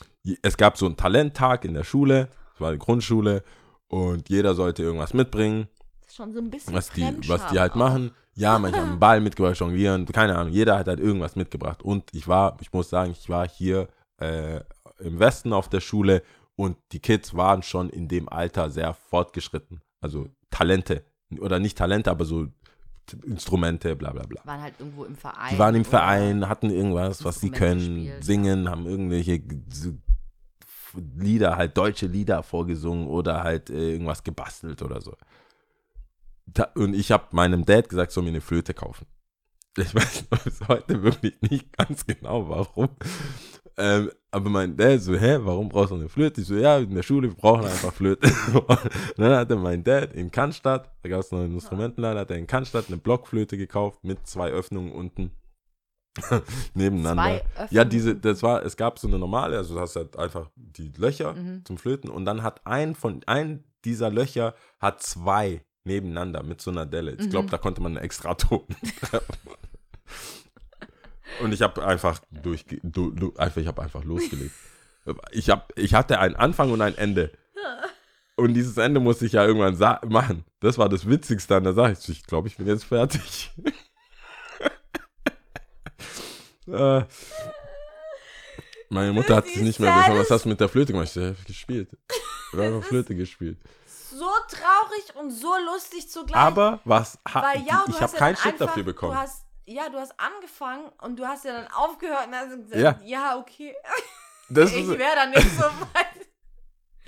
Speaker 4: es gab so einen Talenttag in der Schule. Es war eine Grundschule und jeder sollte irgendwas mitbringen,
Speaker 3: ist schon so ein bisschen
Speaker 4: was die, was die halt
Speaker 3: auch.
Speaker 4: machen. Ja, manche haben einen Ball mitgebracht, jonglieren, keine Ahnung. Jeder hat halt irgendwas mitgebracht. Und ich war, ich muss sagen, ich war hier äh, im Westen auf der Schule und die Kids waren schon in dem Alter sehr fortgeschritten. Also Talente. Oder nicht Talente, aber so Instrumente, bla bla bla.
Speaker 3: Waren halt irgendwo im Verein.
Speaker 4: Die waren im Verein, hatten irgendwas, was sie können,
Speaker 3: gespielt,
Speaker 4: singen, haben irgendwelche Lieder, halt deutsche Lieder vorgesungen oder halt äh, irgendwas gebastelt oder so. Da, und ich habe meinem Dad gesagt, soll mir eine Flöte kaufen. Ich weiß (laughs) bis heute wirklich nicht ganz genau, warum. Ähm, aber mein Dad so, hä, warum brauchst du eine Flöte? Ich so, ja, in der Schule, wir brauchen einfach Flöte. (laughs) dann hatte mein Dad in Cannstatt, da gab es noch einen Instrumentenladen, hat er in Cannstatt eine Blockflöte gekauft mit zwei Öffnungen unten (laughs) nebeneinander.
Speaker 3: Zwei
Speaker 4: Ja, diese, das war, es gab so eine normale, also du hast halt einfach die Löcher
Speaker 3: Mhm.
Speaker 4: zum Flöten und dann hat ein von, ein dieser Löcher hat zwei nebeneinander mit so einer Delle. Ich glaube,
Speaker 3: Mhm.
Speaker 4: da konnte man einen extra Ton. Und ich habe einfach durch, du, du, einfach, ich habe einfach losgelegt. Ich, hab, ich hatte einen Anfang und ein Ende. Und dieses Ende musste ich ja irgendwann machen. Das war das Witzigste an der Sache. Ich glaube, ich bin jetzt fertig. Äh, meine Mutter hat sich nicht mehr gefragt, was hast du mit der Flöte gemacht? Ich habe gespielt. Ich habe Flöte gespielt.
Speaker 3: So traurig und so lustig zugleich.
Speaker 4: Aber was ha,
Speaker 3: Weil ja, du
Speaker 4: ich habe
Speaker 3: ja
Speaker 4: keinen Shit dafür bekommen.
Speaker 3: Du hast, ja, du hast angefangen und du hast ja dann aufgehört und dann hast gesagt,
Speaker 4: Ja.
Speaker 3: ja, okay.
Speaker 4: Das (laughs)
Speaker 3: Ich wäre dann nicht so (laughs) weit.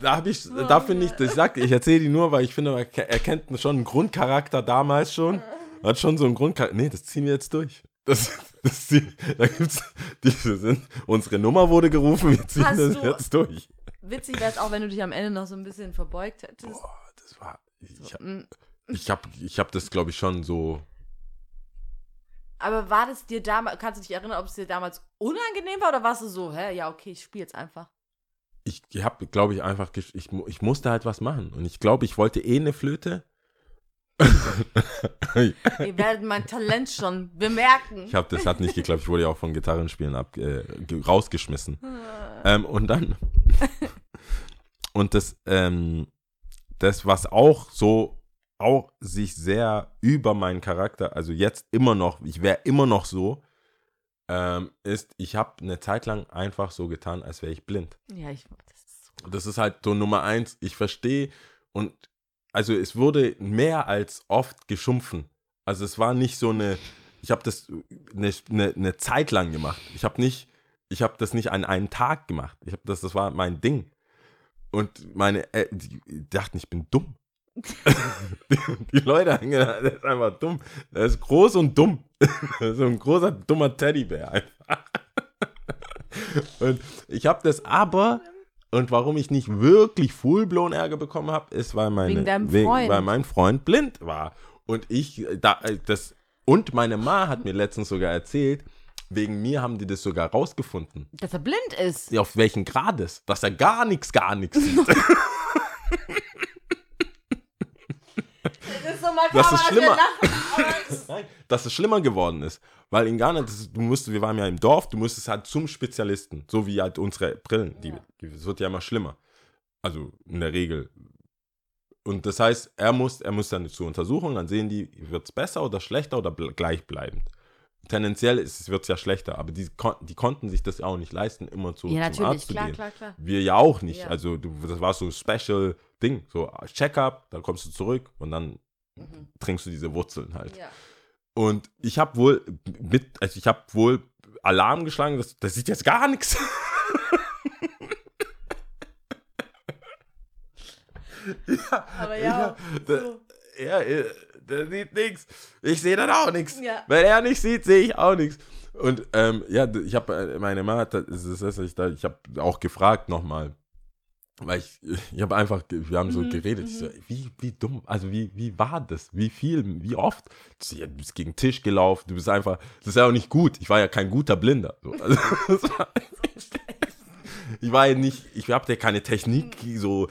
Speaker 4: da habe ich, da finde ich, ich sag, ich erzähle die nur, weil ich finde, er er kennt schon einen Grundcharakter damals schon. (laughs) Hat schon so einen Grundcharakter. Nee, das ziehen wir jetzt durch. Das, ziehen, da gibt's, diese sind, unsere Nummer wurde gerufen, wir ziehen
Speaker 3: Hast
Speaker 4: das
Speaker 3: du-
Speaker 4: jetzt durch.
Speaker 3: Witzig wäre es auch, wenn du dich am Ende noch so ein bisschen verbeugt hättest.
Speaker 4: Boah, das war, ich, hab-
Speaker 3: Mm.
Speaker 4: ich habe ich hab das, glaube ich, schon so,
Speaker 3: Aber war das dir damals, kannst du dich erinnern, ob es dir damals unangenehm war oder warst du so, hä, ja, okay, ich spiele jetzt einfach.
Speaker 4: ich habe, glaube ich, einfach, ich, ich musste halt was machen. Und ich glaube, ich wollte eh eine Flöte. (laughs)
Speaker 3: Ihr werdet mein Talent schon bemerken.
Speaker 4: Ich habe, das hat nicht geklappt. Ich wurde ja auch von Gitarrenspielen ab, äh, ge- rausgeschmissen. Ähm, und dann (laughs) und das, ähm, das was auch so auch sich sehr über meinen Charakter, also jetzt immer noch, ich wäre immer noch so, ähm, ist, ich habe eine Zeit lang einfach so getan, als wäre ich blind.
Speaker 3: ja, ich, das ist so.
Speaker 4: Das ist halt so Nummer eins. Ich verstehe und also es wurde mehr als oft geschumpfen. Also es war nicht so eine, ich habe das eine, eine, eine Zeit lang gemacht. Ich habe nicht, ich habe das nicht an einen Tag gemacht. Ich habe das, das war mein Ding. Und meine, äh, die, dachten, ich bin dumm. die, (laughs) die Leute haben gedacht, der ist einfach dumm. Der ist groß und dumm. (laughs) so ein großer, dummer Teddybär einfach. (laughs) und ich habe das aber, und warum ich nicht wirklich full-blown Ärger bekommen habe, ist, weil, meine,
Speaker 3: Wegen Freund.
Speaker 4: weil mein Freund blind war. Und ich, da, äh, das, und meine Ma hat mir letztens sogar erzählt, wegen mir haben die das sogar rausgefunden.
Speaker 3: Dass er blind ist.
Speaker 4: Ja, Auf welchen Grades? Dass er gar nichts, gar nichts sieht. (laughs) (laughs)
Speaker 3: Das ist so mal
Speaker 4: Das ist schlimmer. (laughs) dass es schlimmer geworden ist. Weil in Ghana, das ist, du musst, wir waren ja im Dorf, du musstest halt zum Spezialisten. So wie halt unsere Brillen. Die, es wird ja immer schlimmer. Also in der Regel. Und das heißt, er muss, er muss dann zur Untersuchung, dann sehen die, wird es besser oder schlechter oder ble gleichbleibend. tendenziell wird es ja schlechter, aber die, kon die konnten sich das auch nicht leisten, immer zu,
Speaker 3: Ja,
Speaker 4: zum
Speaker 3: natürlich,
Speaker 4: Arzt zu
Speaker 3: klar,
Speaker 4: gehen.
Speaker 3: klar, klar.
Speaker 4: Wir ja auch nicht.
Speaker 3: Ja.
Speaker 4: Also du, das war so ein Special Ding, so Check-up, dann kommst du zurück und dann
Speaker 3: Mhm.
Speaker 4: trinkst du diese Wurzeln halt.
Speaker 3: Ja.
Speaker 4: Und ich habe wohl mit, also ich habe wohl Alarm geschlagen, das, das sieht jetzt gar nichts. (laughs) ja,
Speaker 3: Aber ja,
Speaker 4: ja, äh, der sieht nichts. Ich sehe dann auch nichts.
Speaker 3: Ja.
Speaker 4: Wenn er nicht sieht, sehe ich auch nichts. Und ähm, ja, ich habe meine Mama, hat- das ist das, ich, da- ich habe auch gefragt nochmal, weil ich, ich habe einfach, wir haben so
Speaker 3: Mhm,
Speaker 4: geredet, ich so,
Speaker 3: mhm.
Speaker 4: wie, wie dumm, also wie, wie war das, wie viel, wie oft? Ja, du bist gegen den Tisch gelaufen, du bist einfach, das ist ja auch nicht gut, ich war ja kein guter Blinder. So, also, (laughs) war, (laughs) ich war ja nicht, ich habe ja keine Technik, so,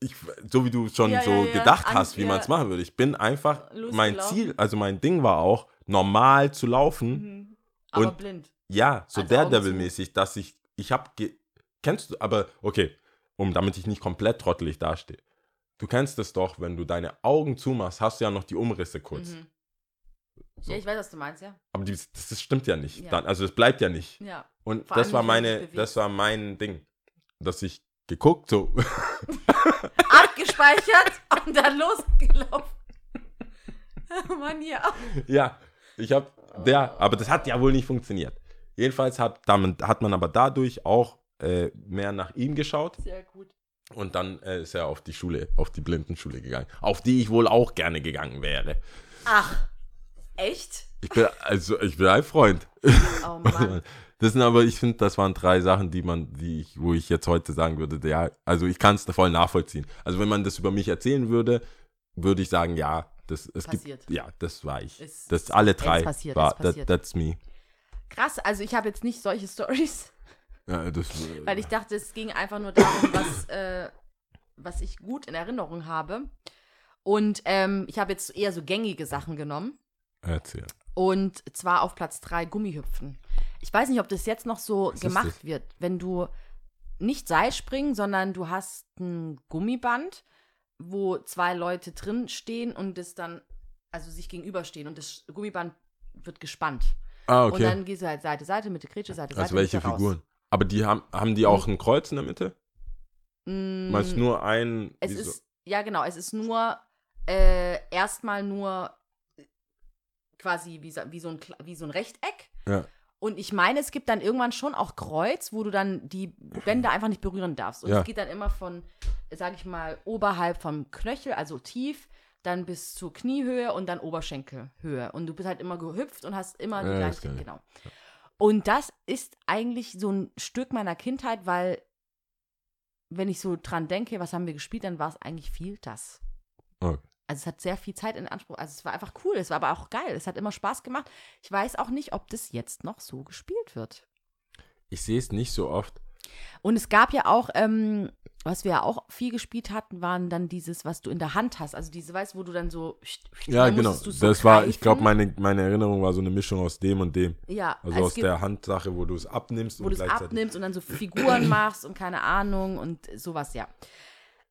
Speaker 4: ich, so wie du schon
Speaker 3: Ja,
Speaker 4: so
Speaker 3: ja,
Speaker 4: gedacht hast, wie man es machen würde. Ich bin einfach, mein
Speaker 3: Losgelaufen.
Speaker 4: Ziel, also mein Ding war auch, normal zu laufen.
Speaker 3: Mhm. Aber
Speaker 4: Und-
Speaker 3: blind.
Speaker 4: Ja, so
Speaker 3: Also
Speaker 4: Daredevil-mäßig, dass ich, ich hab, ge kennst du, aber okay, um, damit ich nicht komplett trottelig dastehe. Du kennst es doch, wenn du deine Augen zumachst, hast du ja noch die Umrisse kurz.
Speaker 3: Mhm.
Speaker 4: So.
Speaker 3: Ja, ich weiß, was du meinst, ja.
Speaker 4: Aber die, das, das stimmt ja nicht.
Speaker 3: Ja.
Speaker 4: Dann, also es bleibt ja nicht.
Speaker 3: Ja.
Speaker 4: Und
Speaker 3: Vor
Speaker 4: das war meine, das war mein Ding. Dass ich geguckt, so, (laughs)
Speaker 3: Abgespeichert und dann losgelaufen. Mann, ja.
Speaker 4: ja, ich hab, der, aber das hat ja wohl nicht funktioniert. Jedenfalls hat, damit, hat man aber dadurch auch äh, mehr nach ihm geschaut.
Speaker 3: Sehr gut.
Speaker 4: Und dann äh, ist er auf die Schule, auf die Blindenschule gegangen, auf die ich wohl auch gerne gegangen wäre.
Speaker 3: Ach, echt?
Speaker 4: Ich bin, also, ich bin ein Freund.
Speaker 3: Oh Mann. (laughs)
Speaker 4: Das sind aber, ich finde, das waren drei Sachen, die man, die ich, wo ich jetzt heute sagen würde, ja, also ich kann es voll nachvollziehen. Also wenn man das über mich erzählen würde, würde ich sagen, ja, das es
Speaker 3: Passiert.
Speaker 4: gibt, ja, das war ich.
Speaker 3: Ist-
Speaker 4: das alle drei
Speaker 3: passiert,
Speaker 4: war. That, that's me.
Speaker 3: Krass, also ich habe jetzt nicht solche (laughs) Stories,
Speaker 4: Ja, das, äh,
Speaker 3: weil ich dachte, es ging einfach nur darum, (coughs) was, äh, was ich gut in Erinnerung habe. Und ähm, ich habe jetzt eher so gängige Sachen genommen.
Speaker 4: erzähl.
Speaker 3: Und zwar auf Platz 3 Gummihüpfen. Ich weiß nicht, ob das jetzt noch so
Speaker 4: Was
Speaker 3: gemacht
Speaker 4: das?
Speaker 3: wird, wenn du nicht Seilspringen, sondern du hast ein Gummiband, wo zwei Leute drin stehen und es dann, also sich gegenüberstehen und das Gummiband wird gespannt.
Speaker 4: Ah,
Speaker 3: Und
Speaker 4: okay.
Speaker 3: dann gehst du halt Seite, Seite, Mitte, Grätsche, Seite, Seite.
Speaker 4: Also welche
Speaker 3: Mitte, raus.
Speaker 4: Aber die haben, haben die auch ein Kreuz in der Mitte?
Speaker 3: Mm,
Speaker 4: Meinst du nur ein?
Speaker 3: Es
Speaker 4: so-
Speaker 3: ist, ja genau, es ist nur äh, erstmal nur quasi wie so, wie, so ein, wie so ein Rechteck.
Speaker 4: Ja.
Speaker 3: Und ich meine, es gibt dann irgendwann schon auch Kreuz, wo du dann die Bänder einfach nicht berühren darfst. Und
Speaker 4: Ja.
Speaker 3: es geht dann immer von, sag ich mal, oberhalb vom Knöchel, also tief, dann bis zur Kniehöhe und dann Oberschenkelhöhe. Und du bist halt immer gehüpft und hast immer die
Speaker 4: Ja,
Speaker 3: gleiche,
Speaker 4: kenn ich.
Speaker 3: Und das ist eigentlich so ein Stück meiner Kindheit, weil wenn ich so dran denke, was haben wir gespielt, dann war es eigentlich viel das.
Speaker 4: Okay.
Speaker 3: Also es hat sehr viel Zeit in Anspruch. Also es war einfach cool, es war aber auch geil. Es hat immer Spaß gemacht. Ich weiß auch nicht, ob das jetzt noch so gespielt wird.
Speaker 4: Ich sehe es nicht so oft.
Speaker 3: Und es gab ja auch, ähm, was wir ja auch viel gespielt hatten, waren dann dieses, was du in der Hand hast. Also diese, weißt du, wo du dann so.
Speaker 4: Ja,
Speaker 3: dann
Speaker 4: genau.
Speaker 3: so
Speaker 4: das war, ich glaube,
Speaker 3: greifen.
Speaker 4: meine, meine Erinnerung war so eine Mischung aus dem und dem.
Speaker 3: Ja,
Speaker 4: Also
Speaker 3: es
Speaker 4: aus der Handsache, wo du es abnimmst
Speaker 3: wo
Speaker 4: und
Speaker 3: du es abnimmst und dann so Figuren machst und keine Ahnung und sowas, ja.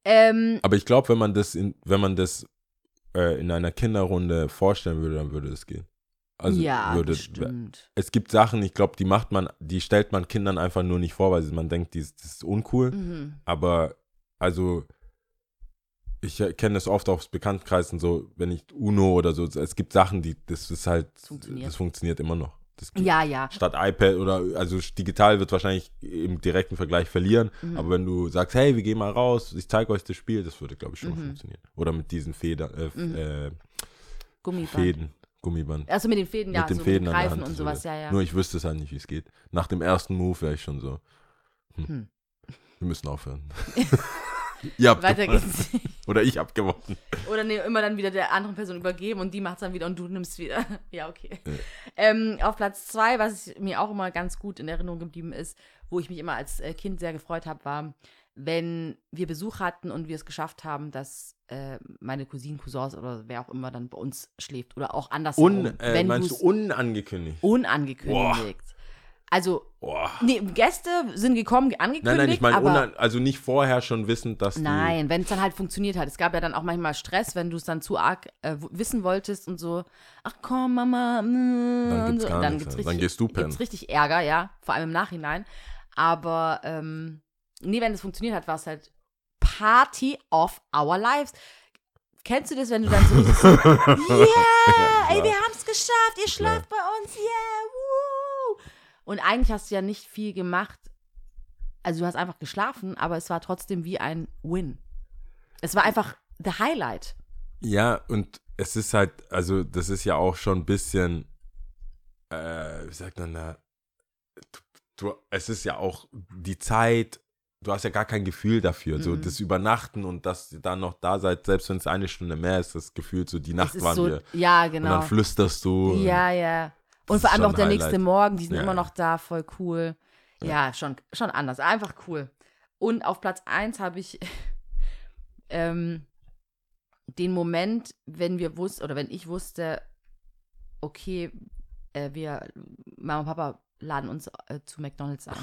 Speaker 3: Ähm,
Speaker 4: Aber ich glaube, wenn man das in, wenn man das äh, in einer Kinderrunde vorstellen würde, dann würde es gehen. Also
Speaker 3: ja,
Speaker 4: würde,
Speaker 3: bestimmt.
Speaker 4: es gibt Sachen, ich glaube, die macht man, die stellt man Kindern einfach nur nicht vor, weil man denkt, die, ist- das ist uncool.
Speaker 3: Mhm.
Speaker 4: Aber also ich kenne das oft aus Bekanntkreisen so, wenn ich Uno oder so, es gibt Sachen, die, das ist halt,
Speaker 3: Funktioniert.
Speaker 4: das funktioniert immer noch.
Speaker 3: Ja, ja.
Speaker 4: Statt iPad oder, also digital wird wahrscheinlich im direkten Vergleich verlieren,
Speaker 3: Mhm.
Speaker 4: aber wenn du sagst, hey, wir gehen mal raus, ich zeige euch das Spiel, das würde, glaube ich, schon
Speaker 3: Mhm.
Speaker 4: funktionieren. Oder mit diesen Federn, äh,
Speaker 3: Mhm.
Speaker 4: äh,
Speaker 3: Gummiband.
Speaker 4: Fäden, Gummiband.
Speaker 3: Also mit den Fäden, ja,
Speaker 4: mit den
Speaker 3: so
Speaker 4: Fäden
Speaker 3: mit
Speaker 4: an der
Speaker 3: Greifen
Speaker 4: Hand.
Speaker 3: und sowas, ja, ja.
Speaker 4: Nur ich wüsste es halt nicht, wie es geht. Nach dem ersten Move wäre ich schon so, hm,
Speaker 3: Hm.
Speaker 4: wir müssen aufhören. (laughs) Ihr habt
Speaker 3: Weiter
Speaker 4: gewonnen.
Speaker 3: geht's.
Speaker 4: Oder ich hab gewonnen.
Speaker 3: Oder nee, immer dann wieder der anderen Person übergeben und die macht es dann wieder und du nimmst wieder. (laughs) ja, okay.
Speaker 4: Ja.
Speaker 3: Ähm, auf Platz zwei, was mir auch immer ganz gut in Erinnerung geblieben ist, wo ich mich immer als äh, Kind sehr gefreut habe, war, wenn wir Besuch hatten und wir es geschafft haben, dass äh, meine Cousinen, Cousins oder wer auch immer dann bei uns schläft oder auch andersherum.
Speaker 4: Un, äh,
Speaker 3: wenn
Speaker 4: meinst du unangekündigt?
Speaker 3: unangekündigt. Also,
Speaker 4: Boah.
Speaker 3: nee, Gäste sind gekommen, angekündigt,
Speaker 4: Nein, nein, ich meine, also nicht vorher schon wissen, dass
Speaker 3: nein, wenn es dann halt funktioniert hat. Es gab ja dann auch manchmal Stress, wenn du es dann zu arg äh, wissen wolltest und so, ach komm, Mama, mm,
Speaker 4: Dann gibt's gar
Speaker 3: dann
Speaker 4: nichts
Speaker 3: gibt's richtig,
Speaker 4: Dann gehst du pennen.
Speaker 3: gibt's richtig Ärger, ja, vor allem im Nachhinein. Aber ähm, nee, wenn es funktioniert hat, war es halt Party of our lives. Kennst du das, wenn du dann so (laughs) richtig so, yeah, ey, wir haben es geschafft, ihr schlaft bei uns, yeah, woo. Und eigentlich hast du ja nicht viel gemacht. Also du hast einfach geschlafen, aber es war trotzdem wie ein Win. Es war einfach the Highlight.
Speaker 4: Ja, und es ist halt, also das ist ja auch schon ein bisschen, äh, wie sagt man da, du, du, es ist ja auch die Zeit, du hast ja gar kein Gefühl dafür, so
Speaker 3: Mhm.
Speaker 4: das Übernachten und dass ihr dann noch da seid, selbst wenn es eine Stunde mehr ist, das Gefühl, so die Nacht waren
Speaker 3: so,
Speaker 4: wir.
Speaker 3: ja,
Speaker 4: Und
Speaker 3: genau.
Speaker 4: dann flüsterst du.
Speaker 3: Ja, ja. Und vor allem auch der
Speaker 4: ein
Speaker 3: nächste
Speaker 4: Highlight.
Speaker 3: Morgen, die sind
Speaker 4: Ja,
Speaker 3: immer
Speaker 4: ja.
Speaker 3: noch da, voll cool. Ja, schon, schon anders. Einfach cool. Und auf Platz 1 habe ich (laughs) ähm, den Moment, wenn wir wussten, oder wenn ich wusste, okay, äh, wir, Mama und Papa laden uns äh, zu McDonalds ein.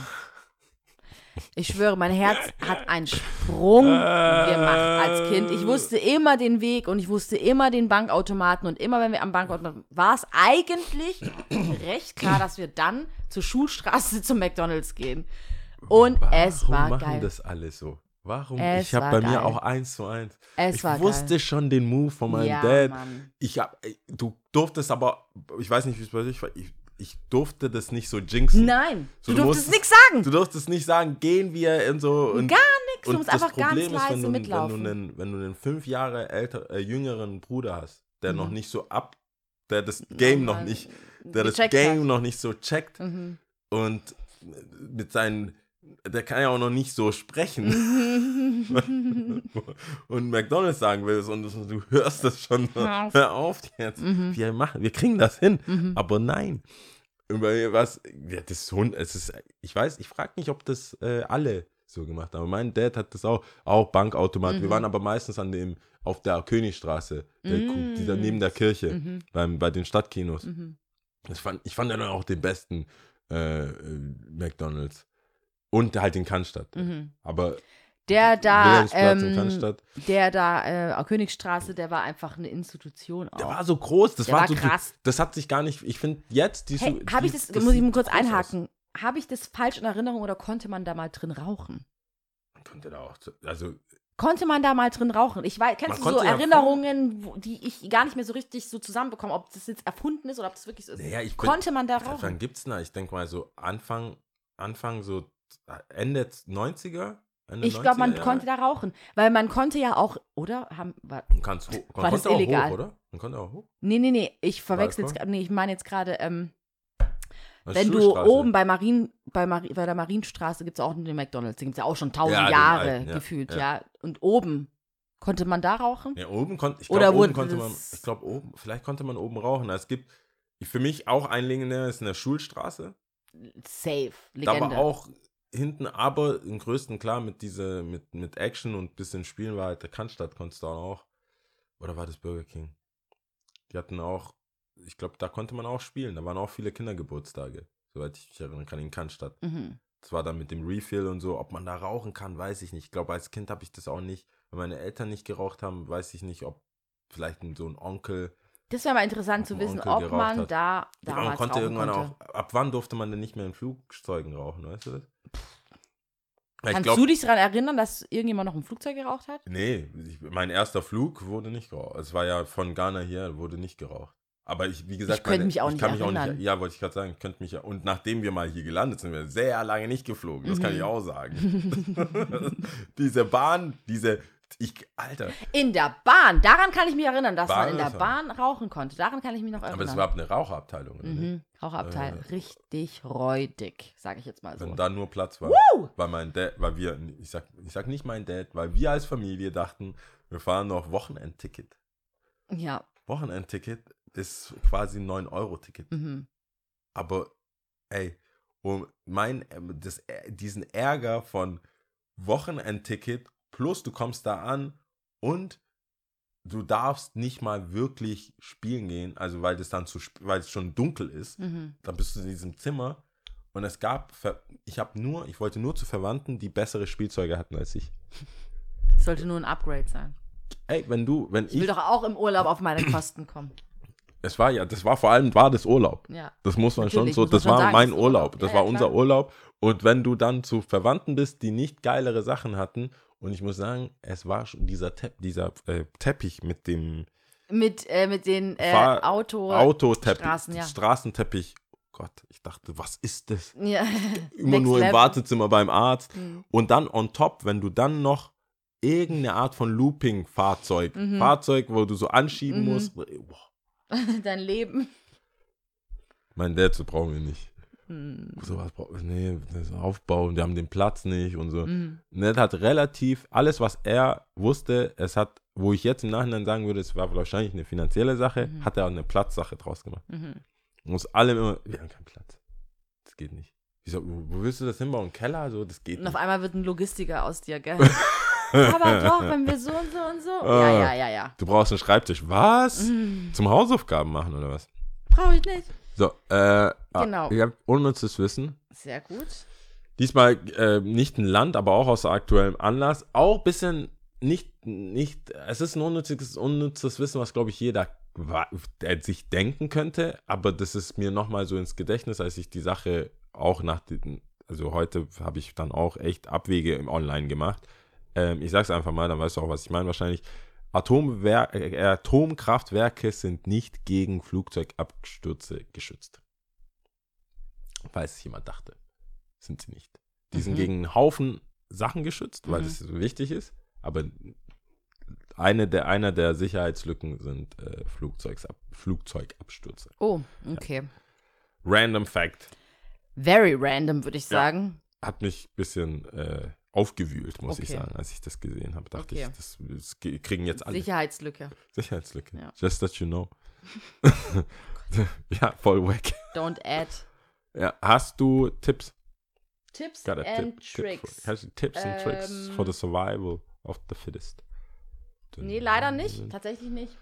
Speaker 3: Ich schwöre, mein Herz hat einen Sprung gemacht als Kind. Ich wusste immer den Weg und ich wusste immer den Bankautomaten und immer, wenn wir am Bankautomaten war es eigentlich recht klar, dass wir dann zur Schulstraße zum McDonalds gehen. Und es war
Speaker 4: machen
Speaker 3: geil.
Speaker 4: das alles so? Warum?
Speaker 3: Es
Speaker 4: ich habe bei
Speaker 3: geil.
Speaker 4: mir auch eins zu eins.
Speaker 3: Es
Speaker 4: ich
Speaker 3: war
Speaker 4: wusste
Speaker 3: geil.
Speaker 4: schon den Move von meinem
Speaker 3: ja,
Speaker 4: Dad.
Speaker 3: Mann.
Speaker 4: Ich hab, ey, du durftest aber, ich weiß nicht, wie es bei dich war, ich, ich durfte das nicht so jinxen.
Speaker 3: Nein,
Speaker 4: So,
Speaker 3: du
Speaker 4: du
Speaker 3: durftest nichts sagen.
Speaker 4: Du durftest nicht sagen, gehen wir und so. Und,
Speaker 3: Gar nichts. Du musst einfach ganz
Speaker 4: Problem ist, wenn
Speaker 3: leise
Speaker 4: du,
Speaker 3: mitlaufen.
Speaker 4: Wenn du, einen, wenn du einen fünf Jahre älter, äh, jüngeren Bruder hast, der
Speaker 3: Mhm.
Speaker 4: noch nicht so ab, der das Game noch
Speaker 3: Nochmal
Speaker 4: nicht, der das Game
Speaker 3: hat.
Speaker 4: noch nicht so checkt
Speaker 3: Mhm.
Speaker 4: und mit seinen, der kann ja auch noch nicht so sprechen (laughs) und McDonalds sagen willst und du hörst das schon,
Speaker 3: Hör auf.
Speaker 4: jetzt,
Speaker 3: Mhm.
Speaker 4: wir machen, wir kriegen das hin,
Speaker 3: Mhm.
Speaker 4: aber nein. Was, ja, das Hund, es ist, ich weiß, ich frage mich, ob das äh, alle so gemacht haben. Mein Dad hat das auch, auch Bankautomat. Wir
Speaker 3: Mhm.
Speaker 4: waren aber meistens an dem, auf der Königstraße, der,
Speaker 3: Mm.
Speaker 4: die da neben der Kirche,
Speaker 3: Mhm.
Speaker 4: beim, bei den Stadtkinos.
Speaker 3: Mhm.
Speaker 4: Das fand, ich fand ja dann auch den besten äh, äh, McDonalds. Und halt den Cannstatt.
Speaker 3: Mhm.
Speaker 4: Aber
Speaker 3: Der da,
Speaker 4: in
Speaker 3: ähm, der da, äh, Königstraße, der war einfach eine Institution auch.
Speaker 4: der war so groß. Das
Speaker 3: Der
Speaker 4: war,
Speaker 3: war
Speaker 4: so,
Speaker 3: krass.
Speaker 4: Das hat sich gar nicht, ich finde jetzt, die,
Speaker 3: hey, habe ich das, muss ich mal kurz einhaken, habe ich das falsch in Erinnerung oder konnte man da mal drin rauchen?
Speaker 4: Konnte da auch, also
Speaker 3: Konnte man da mal drin rauchen? Ich weiß,
Speaker 4: Man
Speaker 3: kennst du so Erinnerungen, wo, die ich gar nicht mehr so richtig so zusammenbekomme, ob das jetzt erfunden ist oder ob das wirklich so ist?
Speaker 4: Naja, ich bin-
Speaker 3: Konnte man da
Speaker 4: Wann
Speaker 3: rauchen?
Speaker 4: gibt's denn da? Ich denke mal so Anfang, Anfang so Ende 90er? Ende
Speaker 3: Ich glaube, man
Speaker 4: 90er Jahre?
Speaker 3: konnte da rauchen, weil man konnte ja auch, oder? Haben, war,
Speaker 4: Man kann's hoch, man
Speaker 3: War das
Speaker 4: konnte auch
Speaker 3: illegal?
Speaker 4: hoch, oder? Man konnte auch hoch.
Speaker 3: nee, nee, nee, ich verwechsel jetzt, nee, ich meine jetzt gerade, ähm, wenn du oben bei Marien, bei, Mari, bei der Marienstraße gibt es auch den McDonalds, den gibt es ja auch schon tausend
Speaker 4: Ja,
Speaker 3: Jahre
Speaker 4: alten, ja,
Speaker 3: gefühlt,
Speaker 4: ja.
Speaker 3: ja. Und oben, konnte man da rauchen?
Speaker 4: Ja, oben konnte, ich
Speaker 3: Oder
Speaker 4: glaube,
Speaker 3: wurde
Speaker 4: oben konnte man, ich glaube, oben, vielleicht konnte man oben rauchen. Es gibt, für mich auch ein legendär ist eine Schulstraße.
Speaker 3: Safe,
Speaker 4: Da
Speaker 3: Legende.
Speaker 4: war auch hinten, aber im größten klar mit diese, mit, mit Action und bisschen Spielen war halt der Cannstatt konntest du auch. Oder war das Burger King? Die hatten auch, ich glaube, da konnte man auch spielen. Da waren auch viele Kindergeburtstage, soweit ich mich erinnern kann, in Cannstatt.
Speaker 3: Mhm.
Speaker 4: Das war dann mit dem Refill und so. Ob man da rauchen kann, weiß ich nicht. Ich glaube, als Kind habe ich das auch nicht. Wenn meine Eltern nicht geraucht haben, weiß ich nicht, ob vielleicht so ein Onkel.
Speaker 3: Das wäre mal interessant zu wissen, ob man
Speaker 4: hat.
Speaker 3: da
Speaker 4: Ja,
Speaker 3: damals
Speaker 4: man konnte irgendwann
Speaker 3: konnte.
Speaker 4: auch. Ab wann durfte man denn nicht mehr in Flugzeugen rauchen, weißt du das?
Speaker 3: Kannst
Speaker 4: glaub-
Speaker 3: du dich daran erinnern, dass irgendjemand noch im Flugzeug geraucht hat?
Speaker 4: Nee, ich, mein erster Flug wurde nicht geraucht. Es war ja von Ghana hier, wurde nicht geraucht. Aber ich, wie gesagt,
Speaker 3: Ich könnte mich auch
Speaker 4: ich
Speaker 3: nicht
Speaker 4: kann mich auch
Speaker 3: erinnern.
Speaker 4: nicht. Ja, wollte ich gerade sagen, ich könnte mich ja. Und nachdem wir mal hier gelandet sind, wir sehr lange nicht geflogen. Das kann
Speaker 3: Mhm.
Speaker 4: ich auch sagen. (laughs) (laughs) diese Bahn, diese. Ich, Alter.
Speaker 3: In der Bahn, daran kann ich mich erinnern, dass
Speaker 4: Bahn
Speaker 3: man in der Bahn rauchen konnte. Daran kann ich mich noch erinnern.
Speaker 4: Aber es war eine Raucherabteilung. oder
Speaker 3: mhm. Rauchabteil,
Speaker 4: Äh,
Speaker 3: richtig räudig, sage ich jetzt mal so.
Speaker 4: Wenn da nur Platz war. Weil mein Dad, weil wir, ich sag, ich sag nicht mein Dad, weil wir als Familie dachten, wir fahren noch Wochenendticket.
Speaker 3: Ja,
Speaker 4: Wochenendticket ist quasi ein 9-Euro-Ticket.
Speaker 3: mhm.
Speaker 4: Aber, ey, um mein, das, diesen Ärger von Wochenendticket plus du kommst da an und du darfst nicht mal wirklich spielen gehen, also weil das dann zu, weil es schon dunkel ist,
Speaker 3: Mhm.
Speaker 4: dann bist du in diesem Zimmer Und es gab, ich habe nur, ich wollte nur zu Verwandten, die bessere Spielzeuge hatten als ich.
Speaker 3: Sollte nur ein Upgrade sein.
Speaker 4: Ey, wenn du, wenn
Speaker 3: Ich will
Speaker 4: ich,
Speaker 3: doch auch im Urlaub auf meine Kosten kommen.
Speaker 4: es war ja, das war vor allem, war das Urlaub.
Speaker 3: Ja.
Speaker 4: Das muss man schon
Speaker 3: Natürlich,
Speaker 4: so,
Speaker 3: muss man
Speaker 4: das
Speaker 3: schon
Speaker 4: war
Speaker 3: sagen,
Speaker 4: mein
Speaker 3: das
Speaker 4: Urlaub, das
Speaker 3: Ja,
Speaker 4: war unser
Speaker 3: klar.
Speaker 4: Urlaub. Und wenn du dann zu Verwandten bist, die nicht geilere Sachen hatten, und ich muss sagen, es war schon dieser, Tepp, dieser äh, Teppich mit dem
Speaker 3: Mit, äh, mit den äh, Auto.
Speaker 4: Autoteppich,
Speaker 3: Straßen, ja.
Speaker 4: Straßenteppich. Oh Gott, ich dachte, was ist das?
Speaker 3: Ja. (laughs)
Speaker 4: Immer nur im. Wartezimmer beim Arzt.
Speaker 3: Mhm.
Speaker 4: Und dann on top, wenn du dann noch irgendeine Art von Looping-Fahrzeug,
Speaker 3: Mhm.
Speaker 4: Fahrzeug, wo du so anschieben
Speaker 3: Mhm.
Speaker 4: musst, (laughs) boah,
Speaker 3: Dein Leben.
Speaker 4: mein Dad, so brauchen wir nicht.
Speaker 3: Mhm.
Speaker 4: Sowas brauchen wir, nee, das ist Aufbau und wir haben den Platz nicht und so.
Speaker 3: Mhm.
Speaker 4: Ned hat relativ alles, was er wusste, es hat, wo ich jetzt im Nachhinein sagen würde, es war wahrscheinlich eine finanzielle Sache,
Speaker 3: Mhm.
Speaker 4: hat er auch eine Platzsache draus gemacht.
Speaker 3: Mhm.
Speaker 4: Muss allem immer, wir haben keinen Platz. Das geht nicht. Ich so, wo willst du das hinbauen? Keller? So, das geht
Speaker 3: Und auf
Speaker 4: nicht.
Speaker 3: einmal wird ein Logistiker aus dir, gell? (laughs) Aber doch, wenn wir so und so und so.
Speaker 4: Ah.
Speaker 3: Ja, ja, ja, ja.
Speaker 4: Du brauchst einen Schreibtisch. Was?
Speaker 3: Mhm.
Speaker 4: Zum Hausaufgaben machen oder was?
Speaker 3: Brauche ich nicht.
Speaker 4: So, äh,
Speaker 3: Genau.
Speaker 4: ah, ihr habt unnützes Wissen.
Speaker 3: Sehr gut.
Speaker 4: Diesmal äh, nicht ein Land, aber auch aus aktuellem Anlass. Auch ein bisschen nicht, nicht, es ist ein unnützes, unnützes Wissen, was, glaube ich, jeder sich denken könnte. Aber das ist mir nochmal so ins Gedächtnis, als ich die Sache auch nach den, also heute habe ich dann auch echt Abwege im Online gemacht. Ähm, ich sag's einfach mal, dann weißt du auch, was ich meine wahrscheinlich. Atomwer äh, Atomkraftwerke sind nicht gegen Flugzeugabstürze geschützt. Falls es jemand dachte. Sind sie nicht. Die sind
Speaker 3: Mhm.
Speaker 4: gegen einen Haufen Sachen geschützt, weil
Speaker 3: Mhm.
Speaker 4: es so wichtig ist. Aber eine der, einer der Sicherheitslücken sind äh, Flugzeugsab Flugzeugabstürze.
Speaker 3: Oh, okay.
Speaker 4: Random Fact.
Speaker 3: Very random, würde ich
Speaker 4: Ja.
Speaker 3: sagen.
Speaker 4: Hat mich ein bisschen äh, aufgewühlt, muss ich
Speaker 3: Okay.
Speaker 4: sagen, als ich das gesehen habe. Dachte
Speaker 3: Okay.
Speaker 4: ich, das, das ge- kriegen jetzt alle
Speaker 3: Sicherheitslücke.
Speaker 4: Sicherheitslücke.
Speaker 3: Ja.
Speaker 4: Just that you know. (laughs) (laughs) ja, voll wack.
Speaker 3: Don't add.
Speaker 4: Ja, hast du Tipps? A
Speaker 3: and
Speaker 4: tip, tip for-
Speaker 3: Tricks.
Speaker 4: hast du Tipps and Tricks
Speaker 3: Ähm,
Speaker 4: for the survival of the fittest?
Speaker 3: Nee, leider nicht. Tatsächlich nicht.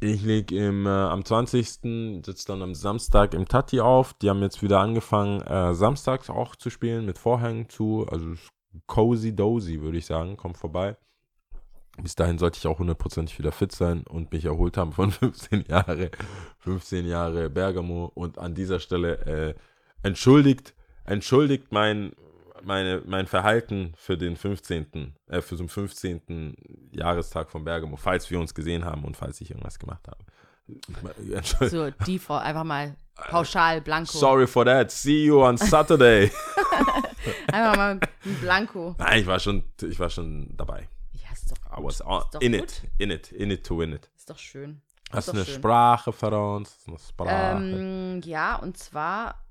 Speaker 4: Ich leg im, äh, am 20. sitze dann am Samstag im Tati auf. Die haben jetzt wieder angefangen, äh, samstags auch zu spielen mit Vorhängen zu. Also es cozy dozy, würde ich sagen. Kommt vorbei. Bis dahin sollte ich auch hundertprozentig wieder fit sein und mich erholt haben von (laughs) 15 Jahre, 15 Jahre Bergamo. Und an dieser Stelle äh, entschuldigt, entschuldigt mein, meine, mein Verhalten für den 15., äh, für so einen 15. Jahrestag von Bergamo, falls wir uns gesehen haben und falls ich irgendwas gemacht habe. Entschuldigung.
Speaker 3: So, Default, einfach mal pauschal, blanko.
Speaker 4: Sorry for that. See you on Saturday. (laughs) (laughs)
Speaker 3: Einfach mal ein Blanko.
Speaker 4: Nein, ich war schon, ich war schon dabei.
Speaker 3: Ja, ist doch,
Speaker 4: I was on,
Speaker 3: doch
Speaker 4: in
Speaker 3: gut.
Speaker 4: it, in it, in it to win it.
Speaker 3: ist doch schön.
Speaker 4: Hast du eine
Speaker 3: schön.
Speaker 4: Sprache für uns? Eine Sprache.
Speaker 3: Ähm, ja, und zwar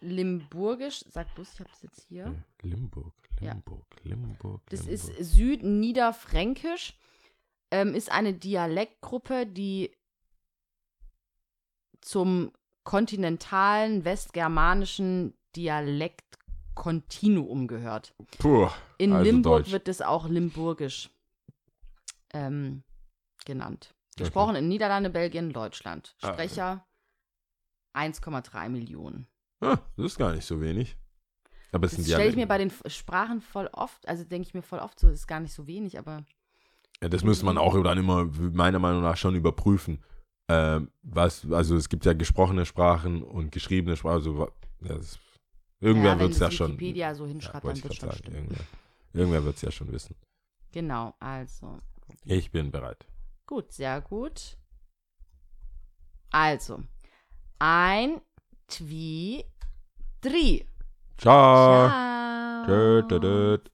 Speaker 3: Limburgisch. Sag bloß, ich habe es jetzt hier.
Speaker 4: Limburg,
Speaker 3: Ja.
Speaker 4: Limburg, Limburg.
Speaker 3: Das
Speaker 4: Limburg.
Speaker 3: ist Südniederfränkisch. Ähm, ist eine Dialektgruppe, die zum kontinentalen westgermanischen Dialektkontinuum gehört.
Speaker 4: Puh,
Speaker 3: In
Speaker 4: also
Speaker 3: Limburg
Speaker 4: Deutsch.
Speaker 3: wird es auch Limburgisch ähm, genannt. Gesprochen in Niederlande, Belgien, Deutschland.
Speaker 4: Ah, okay.
Speaker 3: Sprecher 1,3 Millionen.
Speaker 4: Ah, das ist gar nicht so wenig. Aber es
Speaker 3: Das stelle ich mir bei den Sprachen voll oft, also denke ich mir voll oft so, ist gar nicht so wenig, aber
Speaker 4: Ja, das müsste man auch dann immer meiner Meinung nach schon überprüfen. Ähm, was, also es gibt ja gesprochene Sprachen und geschriebene Sprachen. Also, ja, das, irgendwer
Speaker 3: ja,
Speaker 4: wird es ja schon.
Speaker 3: Wikipedia so
Speaker 4: ja,
Speaker 3: hinschreibt,
Speaker 4: wollte
Speaker 3: dann wird schon
Speaker 4: sagen, irgendwer irgendwer wird es ja schon wissen.
Speaker 3: Genau, also.
Speaker 4: Ich bin bereit.
Speaker 3: Gut, sehr gut. Also, ein, zwei, drei.
Speaker 4: Ciao.
Speaker 3: Ciao.
Speaker 4: Tschö, tschö, tschö.